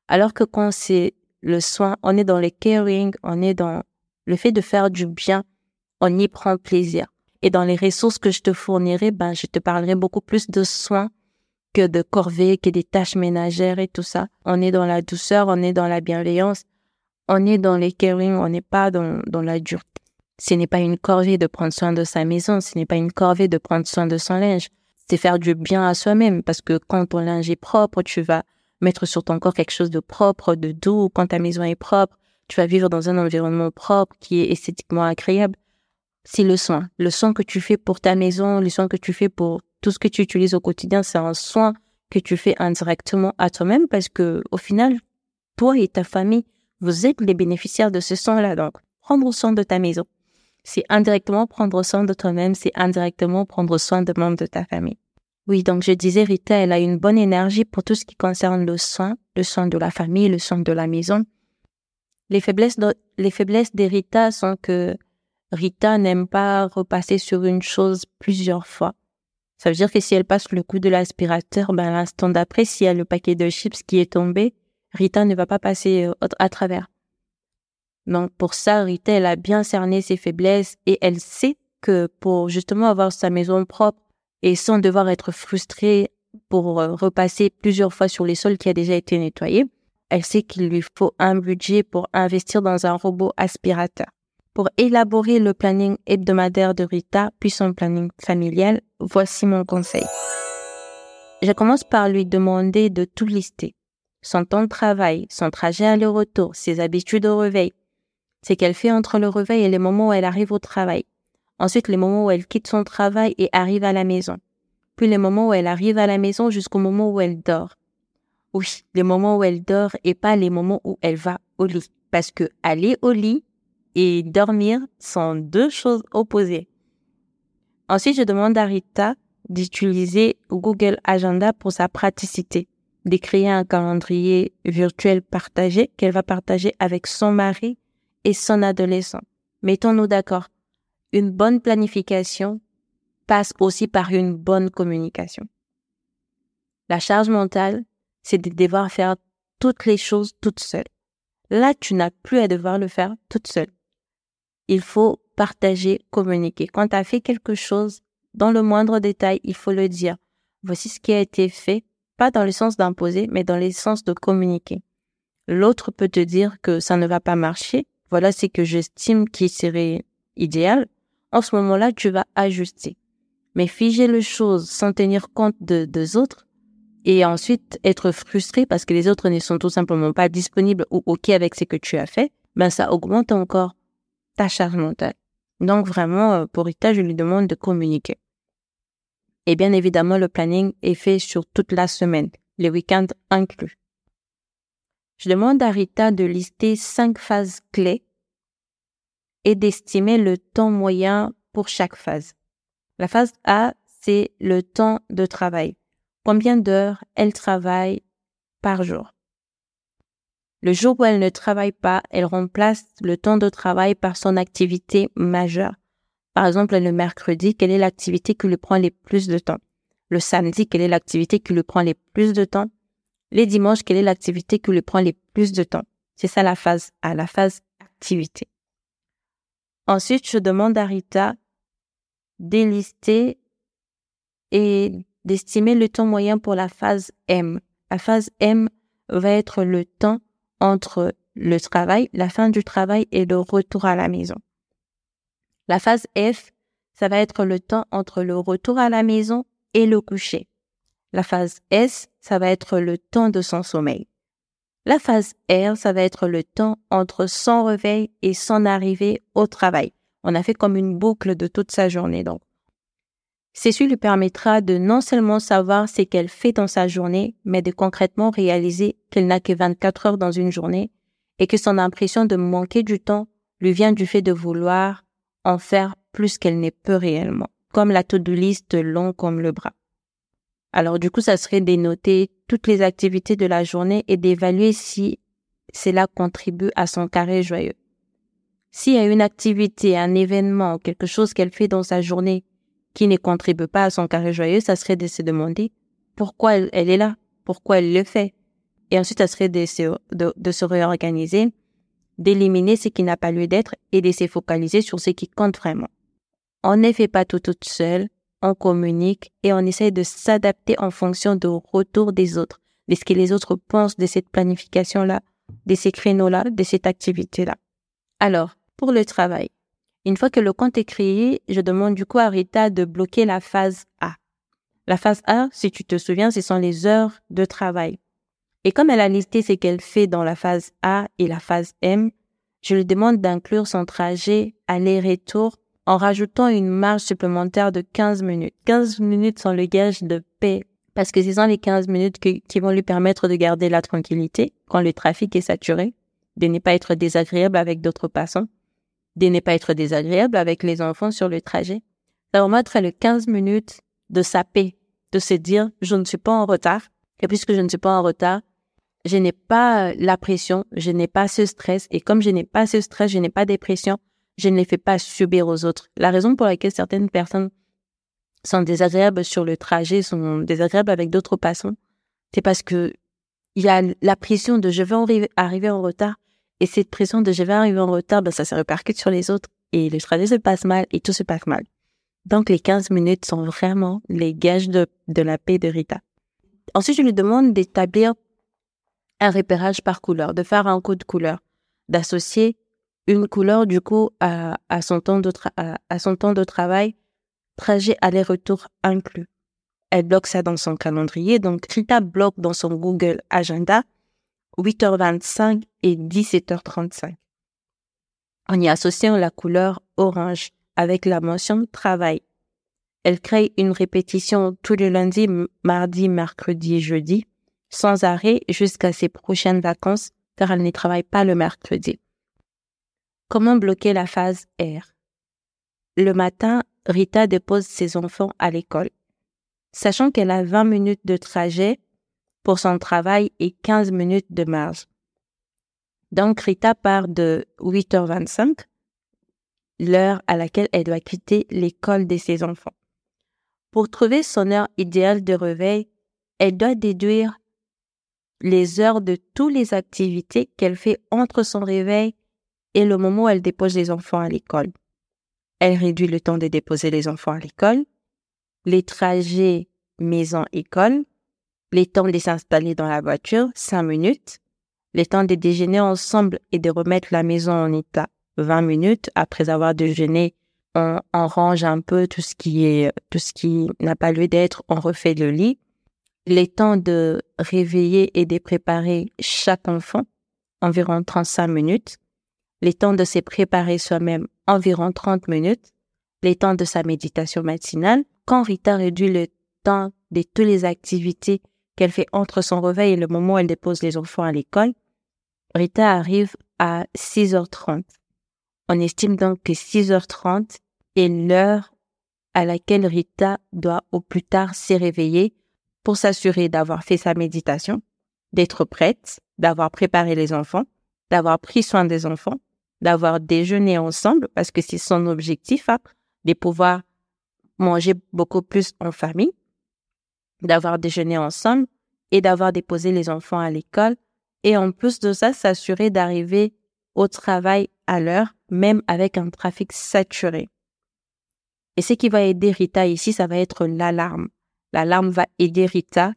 Alors que quand c'est le soin, on est dans le caring, on est dans le fait de faire du bien, on y prend plaisir. Et dans les ressources que je te fournirai, ben, je te parlerai beaucoup plus de soins que de corvées, que des tâches ménagères et tout ça. On est dans la douceur, on est dans la bienveillance, on est dans les caring, on n'est pas dans, dans la dureté. Ce n'est pas une corvée de prendre soin de sa maison, ce n'est pas une corvée de prendre soin de son linge. C'est faire du bien à soi-même parce que quand ton linge est propre, tu vas mettre sur ton corps quelque chose de propre, de doux. Quand ta maison est propre, tu vas vivre dans un environnement propre qui est esthétiquement agréable. C'est le soin. Le soin que tu fais pour ta maison, le soin que tu fais pour tout ce que tu utilises au quotidien, c'est un soin que tu fais indirectement à toi-même parce que au final, toi et ta famille, vous êtes les bénéficiaires de ce soin-là. Donc, prendre soin de ta maison, c'est indirectement prendre soin de toi-même, c'est indirectement prendre soin de membres de ta famille. Oui, donc je disais, Rita, elle a une bonne énergie pour tout ce qui concerne le soin, le soin de la famille, le soin de la maison. Les faiblesses, de, les faiblesses des Rita sont que Rita n'aime pas repasser sur une chose plusieurs fois. Ça veut dire que si elle passe le coup de l'aspirateur, ben, l'instant d'après, s'il y a le paquet de chips qui est tombé, Rita ne va pas passer euh, à travers. Donc, pour ça, Rita, elle a bien cerné ses faiblesses et elle sait que pour justement avoir sa maison propre et sans devoir être frustrée pour euh, repasser plusieurs fois sur les sols qui a déjà été nettoyés, elle sait qu'il lui faut un budget pour investir dans un robot aspirateur. Pour élaborer le planning hebdomadaire de Rita, puis son planning familial, voici mon conseil. Je commence par lui demander de tout lister. son temps de travail, son trajet aller-retour, ses habitudes au réveil, c'est qu'elle fait entre le réveil et les moments où elle arrive au travail. Ensuite, les moments où elle quitte son travail et arrive à la maison. Puis les moments où elle arrive à la maison jusqu'au moment où elle dort. Oui, les moments où elle dort et pas les moments où elle va au lit. Parce que aller au lit et dormir sont deux choses opposées. Ensuite, je demande à Rita d'utiliser Google Agenda pour sa praticité, d'écrire un calendrier virtuel partagé qu'elle va partager avec son mari et son adolescent. Mettons-nous d'accord. Une bonne planification passe aussi par une bonne communication. La charge mentale, c'est de devoir faire toutes les choses toute seule. Là, tu n'as plus à devoir le faire toute seule. Il faut partager, communiquer. Quand tu as fait quelque chose, dans le moindre détail, il faut le dire. Voici ce qui a été fait, pas dans le sens d'imposer, mais dans le sens de communiquer. L'autre peut te dire que ça ne va pas marcher, voilà ce que j'estime qui serait idéal, en ce moment-là, tu vas ajuster. Mais figer les choses sans tenir compte de, des autres et ensuite être frustré parce que les autres ne sont tout simplement pas disponibles ou OK avec ce que tu as fait, ben ça augmente encore ta. Donc vraiment, euh, pour Rita, je lui demande de communiquer. Et bien évidemment, le planning est fait sur toute la semaine, les week-ends inclus. Je demande à Rita de lister cinq phases clés et d'estimer le temps moyen pour chaque phase. La phase A, c'est le temps de travail. Combien d'heures elle travaille par jour? Le jour où elle ne travaille pas, elle remplace le temps de travail par son activité majeure. Par exemple, le mercredi, quelle est l'activité qui lui prend les plus de temps? Le samedi, quelle est l'activité qui lui prend les plus de temps? Les dimanches, quelle est l'activité qui lui prend le plus de temps? C'est ça la phase A, la phase activité. Ensuite, je demande à Rita d'élister et d'estimer le temps moyen pour la phase M. La phase M va être le temps entre le travail, la fin du travail et le retour à la maison. La phase F, ça va être le temps entre le retour à la maison et le coucher. La phase S, ça va être le temps de son sommeil. La phase R, ça va être le temps entre son réveil et son arrivée au travail. On a fait comme une boucle de toute sa journée, donc. Ceci lui permettra de non seulement savoir ce qu'elle fait dans sa journée, mais de concrètement réaliser qu'elle n'a que 24 heures dans une journée et que son impression de manquer du temps lui vient du fait de vouloir en faire plus qu'elle n'est peut réellement, comme la to-do list long comme le bras. Alors du coup, ça serait d'énoter toutes les activités de la journée et d'évaluer si cela contribue à son carré joyeux. S'il y a une activité, un événement, quelque chose qu'elle fait dans sa journée qui ne contribue pas à son carré joyeux, ça serait de se demander pourquoi elle, est là, pourquoi elle le fait. Et ensuite, ça serait de se, de se réorganiser, d'éliminer ce qui n'a pas lieu d'être et de se focaliser sur ce qui compte vraiment. On ne fait pas tout toute seule, on communique et on essaye de s'adapter en fonction du retour des autres, de ce que les autres pensent de cette planification-là, de ces créneaux-là, de cette activité-là. Alors, pour le travail, une fois que le compte est créé, je demande du coup à Rita de bloquer la phase A. La phase A, si tu te souviens, ce sont les heures de travail. Et comme elle a listé ce qu'elle fait dans la phase A et la phase M, je lui demande d'inclure son trajet aller-retour en rajoutant une marge supplémentaire de 15 minutes. 15 minutes sont le gage de paix parce que ce sont les 15 minutes qui vont lui permettre de garder la tranquillité quand le trafic est saturé, de ne pas être désagréable avec d'autres passants, de ne pas être désagréable avec les enfants sur le trajet. Ça va mettre le 15 minutes de sa paix, de se dire je ne suis pas en retard et puisque je ne suis pas en retard, je n'ai pas la pression, je n'ai pas ce stress et comme je n'ai pas ce stress, je n'ai pas de pression, je ne les fais pas subir aux autres. La raison pour laquelle certaines personnes sont désagréables sur le trajet, sont désagréables avec d'autres passants, c'est parce que il y a la pression de je vais arriver en retard et cette pression de je vais arriver en retard, ben ça se répercute sur les autres et le trajet se passe mal et tout se passe mal. Donc les 15 minutes sont vraiment les gages de, la paix de Rita. Ensuite, je lui demande d'établir un repérage par couleur, de faire un code couleur, d'associer une couleur du coup à son temps de à, son temps de travail, trajet aller-retour inclus. Elle bloque ça dans son calendrier, donc Rita bloque dans son Google Agenda 8h25 et 17h35. En y associant la couleur orange avec la mention travail. Elle crée une répétition tous les lundis, mardi, mercredi et jeudi, sans arrêt jusqu'à ses prochaines vacances car elle ne travaille pas le mercredi. Comment bloquer la phase R? Le matin, Rita dépose ses enfants à l'école. Sachant qu'elle a 20 minutes de trajet pour son travail et 15 minutes de marge. Donc Rita part de 8h25, l'heure à laquelle elle doit quitter l'école de ses enfants. Pour trouver son heure idéale de réveil, elle doit déduire les heures de toutes les activités qu'elle fait entre son réveil et le moment où elle dépose les enfants à l'école. Elle réduit le temps de déposer les enfants à l'école, les trajets maison-école, les temps de s'installer dans la voiture, cinq minutes, les temps de déjeuner ensemble et de remettre la maison en état, 20 minutes. Après avoir déjeuné, on, on range un peu tout ce qui est, tout ce qui n'a pas lieu d'être, on refait le lit les temps de réveiller et de préparer chaque enfant, environ 35 minutes, les temps de se préparer soi-même, environ 30 minutes, les temps de sa méditation matinale. Quand Rita réduit le temps de toutes les activités qu'elle fait entre son réveil et le moment où elle dépose les enfants à l'école, Rita arrive à 6h30. On estime donc que 6h30 est l'heure à laquelle Rita doit au plus tard se réveiller pour s'assurer d'avoir fait sa méditation, d'être prête, d'avoir préparé les enfants, d'avoir pris soin des enfants, d'avoir déjeuné ensemble, parce que c'est son objectif, hein, de pouvoir manger beaucoup plus en famille, d'avoir déjeuné ensemble et d'avoir déposé les enfants à l'école. Et en plus de ça, s'assurer d'arriver au travail à l'heure, même avec un trafic saturé. Et ce qui va aider Rita ici, ça va être l'alarme. L'alarme va aider Rita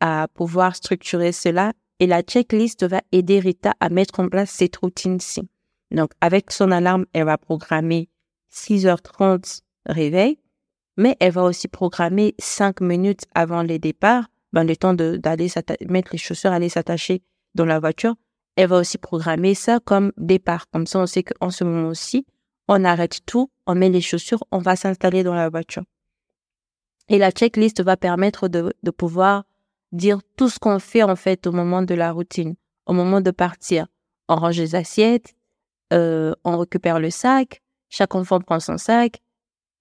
à pouvoir structurer cela et la checklist va aider Rita à mettre en place cette routine-ci. Donc, avec son alarme, elle va programmer 6h30 réveil, mais elle va aussi programmer 5 minutes avant le départ, dans le temps d'aller mettre les chaussures, aller s'attacher dans la voiture. Elle va aussi programmer ça comme départ. Comme ça, on sait qu'en ce moment-ci, on arrête tout, on met les chaussures, on va s'installer dans la voiture. Et la checklist va permettre de, de pouvoir dire tout ce qu'on fait en fait au moment de la routine, au moment de partir. On range les assiettes, euh, on récupère le sac, chaque enfant prend son sac,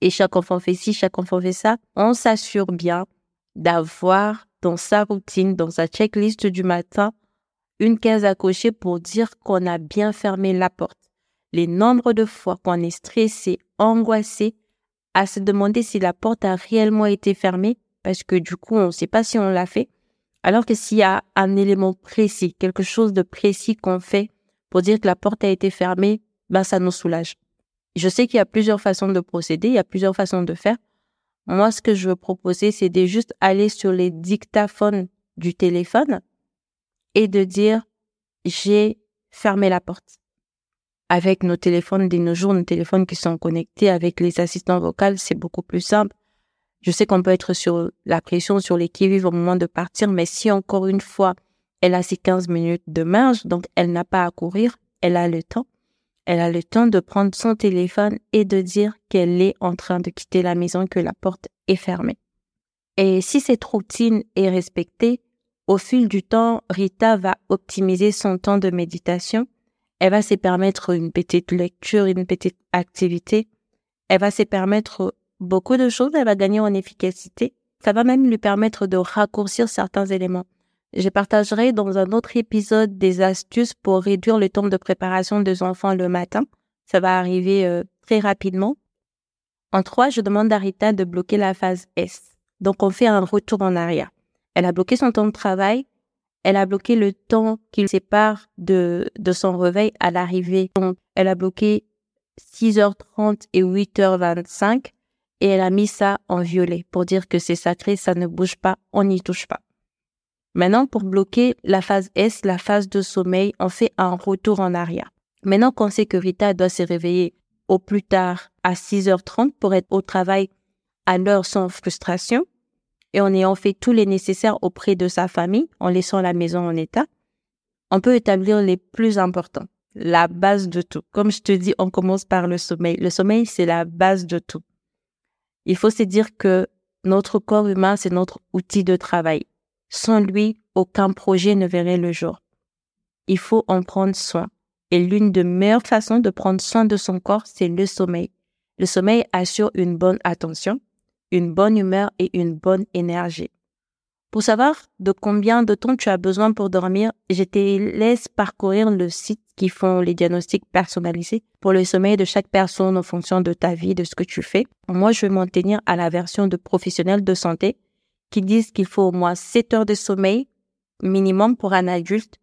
et chaque enfant fait ci, chaque enfant fait ça. On s'assure bien d'avoir dans sa routine, dans sa checklist du matin, une case à cocher pour dire qu'on a bien fermé la porte. Les nombres de fois qu'on est stressé, angoissé, à se demander si la porte a réellement été fermée, parce que du coup, on ne sait pas si on l'a fait. Alors que s'il y a un élément précis, quelque chose de précis qu'on fait pour dire que la porte a été fermée, ben ça nous soulage. Je sais qu'il y a plusieurs façons de procéder, il y a plusieurs façons de faire. Moi, ce que je veux proposer, c'est de juste aller sur les dictaphones du téléphone et de dire j'ai fermé la porte avec nos téléphones de nos jours, nos téléphones qui sont connectés avec les assistants vocaux, c'est beaucoup plus simple. Je sais qu'on peut être sur la pression, sur les qui au moment de partir, mais si encore une fois, elle a ses 15 minutes de marge, donc elle n'a pas à courir, elle a le temps. Elle a le temps de prendre son téléphone et de dire qu'elle est en train de quitter la maison, que la porte est fermée. Et si cette routine est respectée, au fil du temps, Rita va optimiser son temps de méditation elle va se permettre une petite lecture, une petite activité. Elle va se permettre beaucoup de choses. Elle va gagner en efficacité. Ça va même lui permettre de raccourcir certains éléments. Je partagerai dans un autre épisode des astuces pour réduire le temps de préparation des enfants le matin. Ça va arriver euh, très rapidement. En trois, je demande à Rita de bloquer la phase S. Donc, on fait un retour en arrière. Elle a bloqué son temps de travail elle a bloqué le temps qui sépare de, de son réveil à l'arrivée. Donc, elle a bloqué 6h30 et 8h25 et elle a mis ça en violet pour dire que c'est sacré, ça ne bouge pas, on n'y touche pas. Maintenant, pour bloquer la phase S, la phase de sommeil, on fait un retour en arrière. Maintenant qu'on sait que Rita doit se réveiller au plus tard à 6h30 pour être au travail à l'heure sans frustration, et en ayant fait tous les nécessaires auprès de sa famille, en laissant la maison en état, On peut établir les plus importants, la base de tout. Comme je te dis, on commence par le sommeil. Le sommeil, c'est la base de tout. Il faut se dire que notre corps humain, c'est notre outil de travail. Sans lui, aucun projet ne verrait le jour. Il faut en prendre soin. Et l'une des meilleures façons de prendre soin de son corps, c'est le sommeil. Le sommeil assure une bonne attention, une bonne humeur et une bonne énergie. Pour savoir de combien de temps tu as besoin pour dormir, je te laisse parcourir le site qui font les diagnostics personnalisés pour le sommeil de chaque personne en fonction de ta vie, de ce que tu fais. Moi, je vais m'en tenir à la version de professionnels de santé qui disent qu'il faut au moins 7 heures de sommeil minimum pour un adulte,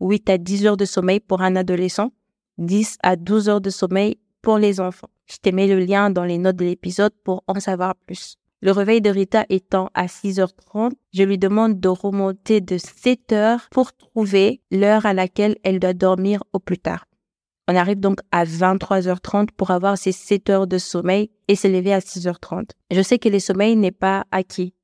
8 à 10 heures de sommeil pour un adolescent, 10 à 12 heures de sommeil pour les enfants. Je te mets le lien dans les notes de l'épisode pour en savoir plus. Le réveil de Rita étant à 6h30, je lui demande de remonter de 7 heures pour trouver l'heure à laquelle elle doit dormir au plus tard. On arrive donc à 23h30 pour avoir ses 7 heures de sommeil et se lever à 6h30. Je sais que le sommeil n'est pas acquis.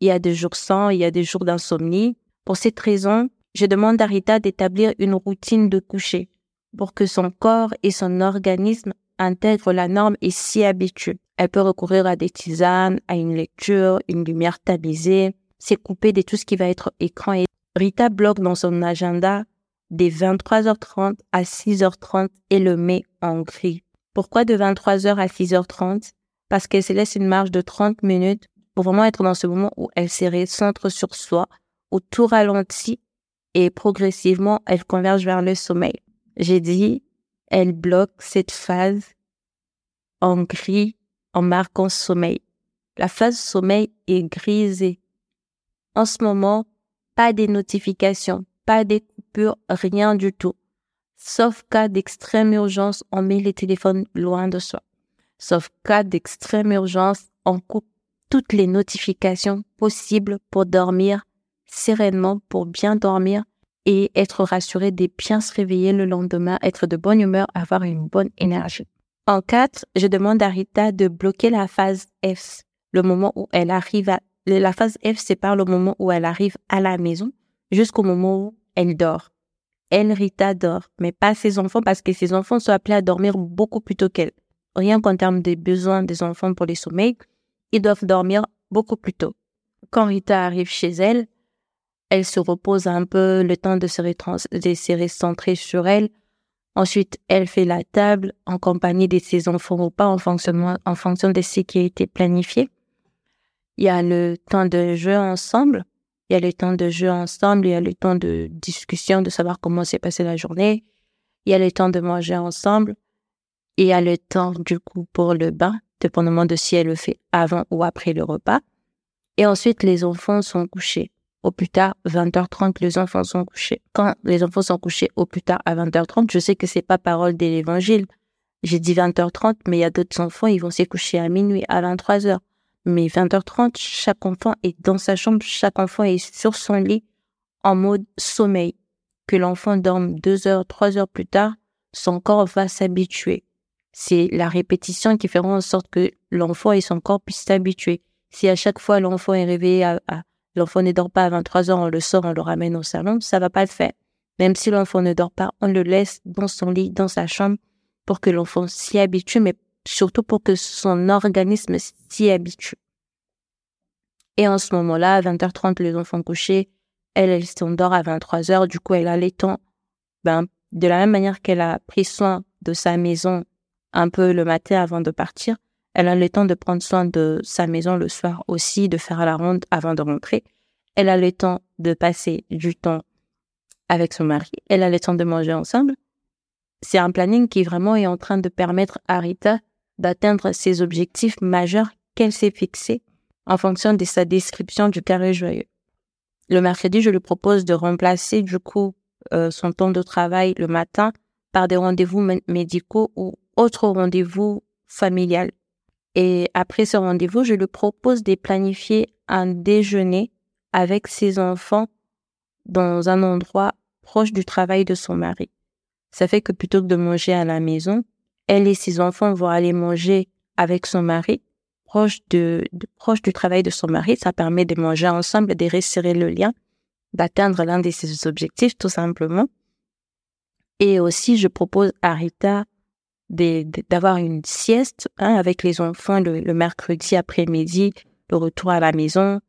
Il y a des jours sans, il y a des jours d'insomnie. Pour cette raison, je demande à Rita d'établir une routine de coucher pour que son corps et son organisme intègrent la norme et s'y habituent. Elle peut recourir à des tisanes, à une lecture, une lumière tamisée, couper de tout ce qui va être écran. Et Rita bloque dans son agenda des 23h30 à 6h30 et le met en gris. Pourquoi de 23h à 6h30? Parce qu'elle se laisse une marge de 30 minutes vraiment être dans ce moment où elle se recentre sur soi, où tout ralentit et progressivement elle converge vers le sommeil. J'ai dit, elle bloque cette phase en gris en marquant sommeil. La phase sommeil est grisée. En ce moment, pas des notifications, pas des coupures, rien du tout. Sauf cas d'extrême urgence, on met les téléphones loin de soi. Sauf cas d'extrême urgence, on coupe toutes les notifications possibles pour dormir sereinement, pour bien dormir et être rassuré de bien se réveiller le lendemain, être de bonne humeur, avoir une bonne énergie. En 4, je demande à Rita de bloquer la phase F, le moment où elle arrive à... La phase F sépare le moment où elle arrive à la maison jusqu'au moment où elle dort. Elle, Rita, dort, mais pas ses enfants parce que ses enfants sont appelés à dormir beaucoup plus tôt qu'elle. Rien qu'en termes des besoins des enfants pour les sommeils, ils doivent dormir beaucoup plus tôt. Quand Rita arrive chez elle, elle se repose un peu, le temps de se, de se recentrer sur elle, Ensuite, elle fait la table en compagnie de ses enfants ou pas en, en fonction de ce qui a été planifié. Il y a le temps de jeu ensemble. Il y a le temps de jeu ensemble. Il y a le temps de discussion, de savoir comment s'est passée la journée. Il y a le temps de manger ensemble. il y a le temps, du coup, pour le bain, dépendamment de si elle le fait avant ou après le repas. Et ensuite, les enfants sont couchés au plus tard 20h30 les enfants sont couchés. Quand les enfants sont couchés au plus tard à 20h30, je sais que c'est pas parole de l'évangile. J'ai dit 20h30, mais il y a d'autres enfants, ils vont se coucher à minuit, à 23h. Mais 20h30, chaque enfant est dans sa chambre, chaque enfant est sur son lit en mode sommeil. Que l'enfant dorme deux heures, trois heures plus tard, son corps va s'habituer. C'est la répétition qui fera en sorte que l'enfant et son corps puissent s'habituer. Si à chaque fois l'enfant est réveillé à, l'enfant ne dort pas à 23 ans, on le sort, on le ramène au salon, ça va pas le faire. Même si l'enfant ne dort pas, on le laisse dans son lit, dans sa chambre, pour que l'enfant s'y habitue, mais surtout pour que son organisme s'y habitue. Et en ce moment-là, à 20h30, les enfants couchés, elle, elle s'endort à 23h, du coup, elle a les temps, ben, de la même manière qu'elle a pris soin de sa maison un peu le matin avant de partir, elle a le temps de prendre soin de sa maison le soir aussi, de faire la ronde avant de rentrer. Elle a le temps de passer du temps avec son mari. Elle a le temps de manger ensemble. C'est un planning qui vraiment est en train de permettre à Rita d'atteindre ses objectifs majeurs qu'elle s'est fixés en fonction de sa description du carré joyeux. Le mercredi, je lui propose de remplacer du coup euh, son temps de travail le matin par des rendez-vous médicaux ou autres rendez-vous familiales. Et après ce rendez-vous, je lui propose de planifier un déjeuner avec ses enfants dans un endroit proche du travail de son mari. Ça fait que plutôt que de manger à la maison, elle et ses enfants vont aller manger avec son mari proche de, proche du travail de son mari. Ça permet de manger ensemble, de resserrer le lien, d'atteindre l'un de ses objectifs tout simplement. Et aussi, je propose à Rita d'avoir une sieste hein, avec les enfants le, mercredi après-midi, le retour à la maison,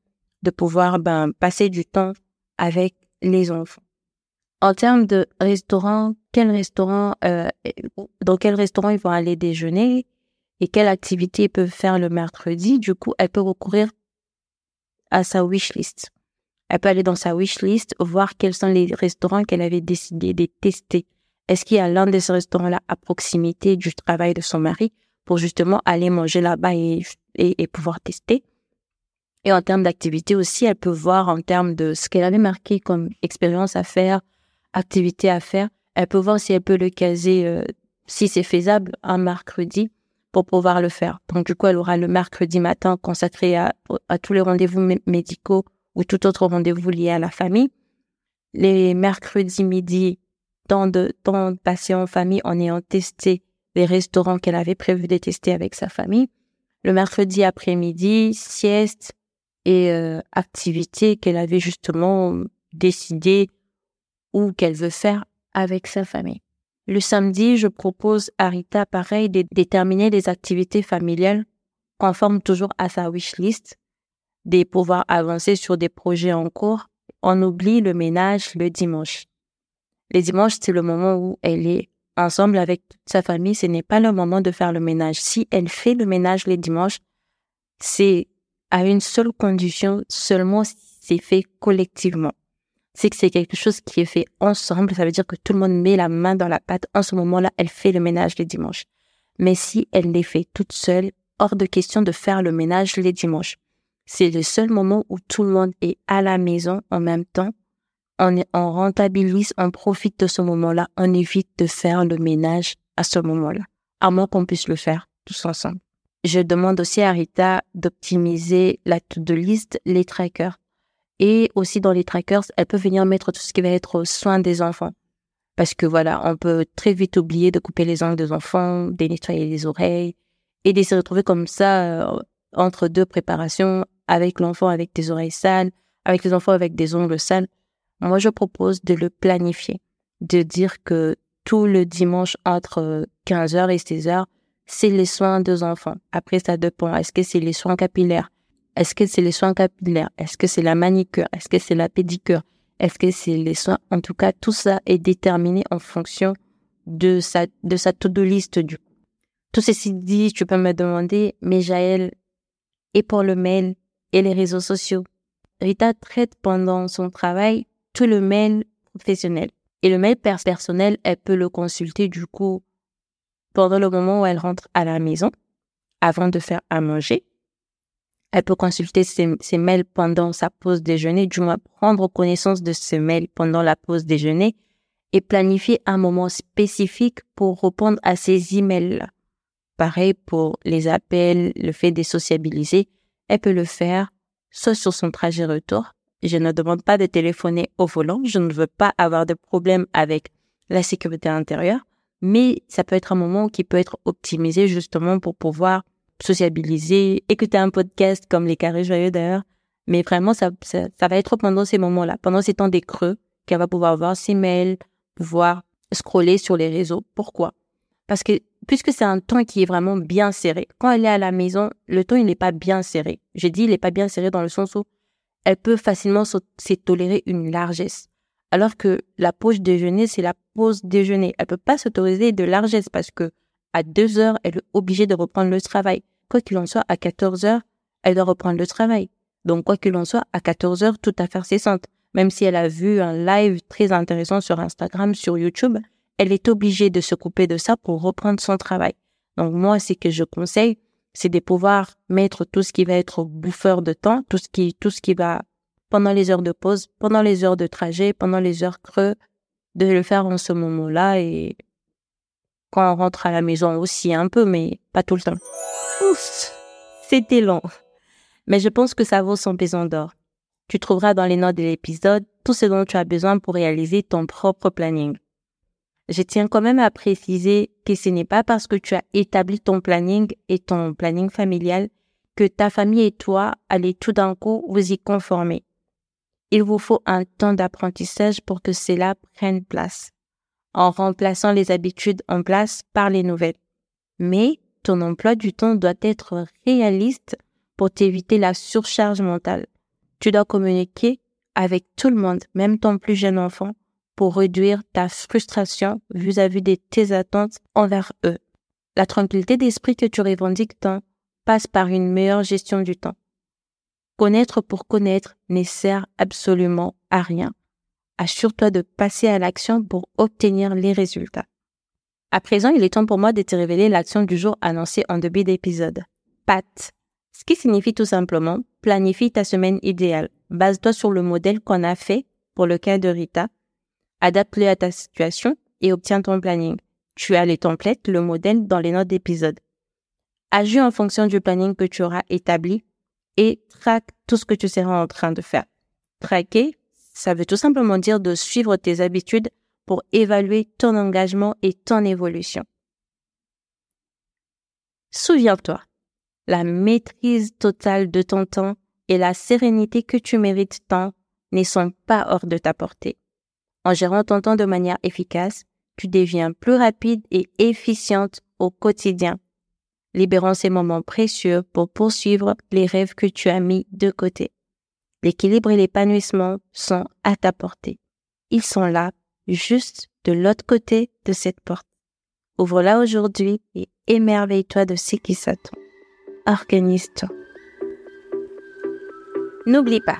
de pouvoir ben, passer du temps avec les enfants. En termes de restaurant, quel restaurant, euh, dans quel restaurant ils vont aller déjeuner et quelle activité ils peuvent faire le mercredi, du coup, elle peut recourir à sa wish list. Elle peut aller dans sa wish list, voir quels sont les restaurants qu'elle avait décidé de tester est-ce qu'il y a l'un de ces restaurants-là à proximité du travail de son mari pour justement aller manger là-bas et, pouvoir tester? Et en termes d'activité aussi, elle peut voir en termes de ce qu'elle avait marqué comme expérience à faire, activité à faire. Elle peut voir si elle peut le caser, euh, si c'est faisable, un mercredi pour pouvoir le faire. Donc du coup, elle aura le mercredi matin consacré à tous les rendez-vous médicaux ou tout autre rendez-vous lié à la famille. Les mercredis midi, tant de temps passé en famille en ayant testé les restaurants qu'elle avait prévu de tester avec sa famille. Le mercredi après-midi, sieste et euh, activité qu'elle avait justement décidé ou qu'elle veut faire avec sa famille. Le samedi, je propose à Rita, pareil, de déterminer les activités familiales conformes toujours à sa wish list, de pouvoir avancer sur des projets en cours. On oublie le ménage le dimanche. Les dimanches, c'est le moment où elle est ensemble avec toute sa famille. Ce n'est pas le moment de faire le ménage. Si elle fait le ménage les dimanches, c'est à une seule condition, seulement si c'est fait collectivement. C'est que c'est quelque chose qui est fait ensemble. Ça veut dire que tout le monde met la main dans la pâte. En ce moment-là, elle fait le ménage les dimanches. Mais si elle les fait toute seule, hors de question de faire le ménage les dimanches. C'est le seul moment où tout le monde est à la maison en même temps on, rentabilise, on profite de ce moment-là, on évite de faire le ménage à ce moment-là, à moins qu'on puisse le faire tous ensemble. Je demande aussi à Rita d'optimiser la to-do list, les trackers. Et aussi dans les trackers, elle peut venir mettre tout ce qui va être soin des enfants. Parce que voilà, on peut très vite oublier de couper les ongles des enfants, de nettoyer les oreilles et de se retrouver comme ça euh, entre deux préparations avec l'enfant avec des oreilles sales, avec les enfants avec des ongles sales. Moi, je propose de le planifier, de dire que tout le dimanche entre 15h et 16h, c'est les soins des enfants. Après, ça dépend. Est-ce que c'est les soins capillaires? Est-ce que c'est les soins capillaires? Est-ce que c'est la manicure? Est-ce que c'est la pédicure? Est-ce que c'est les soins? En tout cas, tout ça est déterminé en fonction de sa, de sa to-do list du coup. Tout ceci dit, tu peux me demander, mais Jaël, et pour le mail et les réseaux sociaux? Rita traite pendant son travail tout le mail professionnel. Et le mail personnel, elle peut le consulter du coup pendant le moment où elle rentre à la maison, avant de faire à manger. Elle peut consulter ses, mails pendant sa pause déjeuner, du moins prendre connaissance de ses mails pendant la pause déjeuner et planifier un moment spécifique pour répondre à ces emails. Pareil pour les appels, le fait de sociabiliser, elle peut le faire soit sur son trajet retour, je ne demande pas de téléphoner au volant. Je ne veux pas avoir de problème avec la sécurité intérieure. Mais ça peut être un moment qui peut être optimisé justement pour pouvoir sociabiliser, écouter un podcast comme les carrés joyeux d'ailleurs. Mais vraiment, ça, ça, va être pendant ces moments-là, pendant ces temps des creux, qu'elle va pouvoir voir ses mails, pouvoir scroller sur les réseaux. Pourquoi? Parce que puisque c'est un temps qui est vraiment bien serré, quand elle est à la maison, le temps il n'est pas bien serré. J'ai dit il n'est pas bien serré dans le sens où elle peut facilement se tolérer une largesse. Alors que la pause déjeuner, c'est la pause déjeuner. Elle peut pas s'autoriser de largesse parce que à deux heures, elle est obligée de reprendre le travail. Quoi qu'il en soit, à 14 heures, elle doit reprendre le travail. Donc, quoi qu'il en soit, à 14 heures, tout à fait cessante. Même si elle a vu un live très intéressant sur Instagram, sur YouTube, elle est obligée de se couper de ça pour reprendre son travail. Donc, moi, c'est que je conseille, c'est de pouvoir mettre tout ce qui va être bouffeur de temps, tout ce qui, tout ce qui va pendant les heures de pause, pendant les heures de trajet, pendant les heures creux, de le faire en ce moment-là et quand on rentre à la maison aussi un peu, mais pas tout le temps. Ouf, c'était long. Mais je pense que ça vaut son pesant d'or. Tu trouveras dans les notes de l'épisode tout ce dont tu as besoin pour réaliser ton propre planning. Je tiens quand même à préciser que ce n'est pas parce que tu as établi ton planning et ton planning familial que ta famille et toi allez tout d'un coup vous y conformer. Il vous faut un temps d'apprentissage pour que cela prenne place. en remplaçant les habitudes en place par les nouvelles. Mais ton emploi du temps doit être réaliste pour t'éviter la surcharge mentale. Tu dois communiquer avec tout le monde, même ton plus jeune enfant, pour réduire ta frustration vis-à-vis de tes attentes envers eux. La tranquillité d'esprit que tu revendiques tant passe par une meilleure gestion du temps. Connaître pour connaître ne sert absolument à rien. Assure-toi de passer à l'action pour obtenir les résultats. À présent, il est temps pour moi de te révéler l'action du jour annoncée en début d'épisode. PAT. Ce qui signifie tout simplement planifie ta semaine idéale. Base-toi sur le modèle qu'on a fait pour le cas de Rita. Adapte-le à ta situation et obtiens ton planning. Tu as les templates, le modèle dans les notes d'épisode. Agis en fonction du planning que tu auras établi et traque tout ce que tu seras en train de faire. Traquer, ça veut tout simplement dire de suivre tes habitudes pour évaluer ton engagement et ton évolution. Souviens-toi, la maîtrise totale de ton temps et la sérénité que tu mérites tant ne sont pas hors de ta portée. En gérant ton temps de manière efficace, tu deviens plus rapide et efficiente au quotidien, libérant ces moments précieux pour poursuivre les rêves que tu as mis de côté. L'équilibre et l'épanouissement sont à ta portée. Ils sont là, juste de l'autre côté de cette porte. Ouvre-la aujourd'hui et émerveille-toi de ce qui s'attend. Organise-toi. N'oublie pas,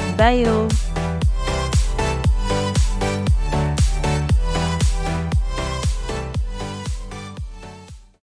Bye.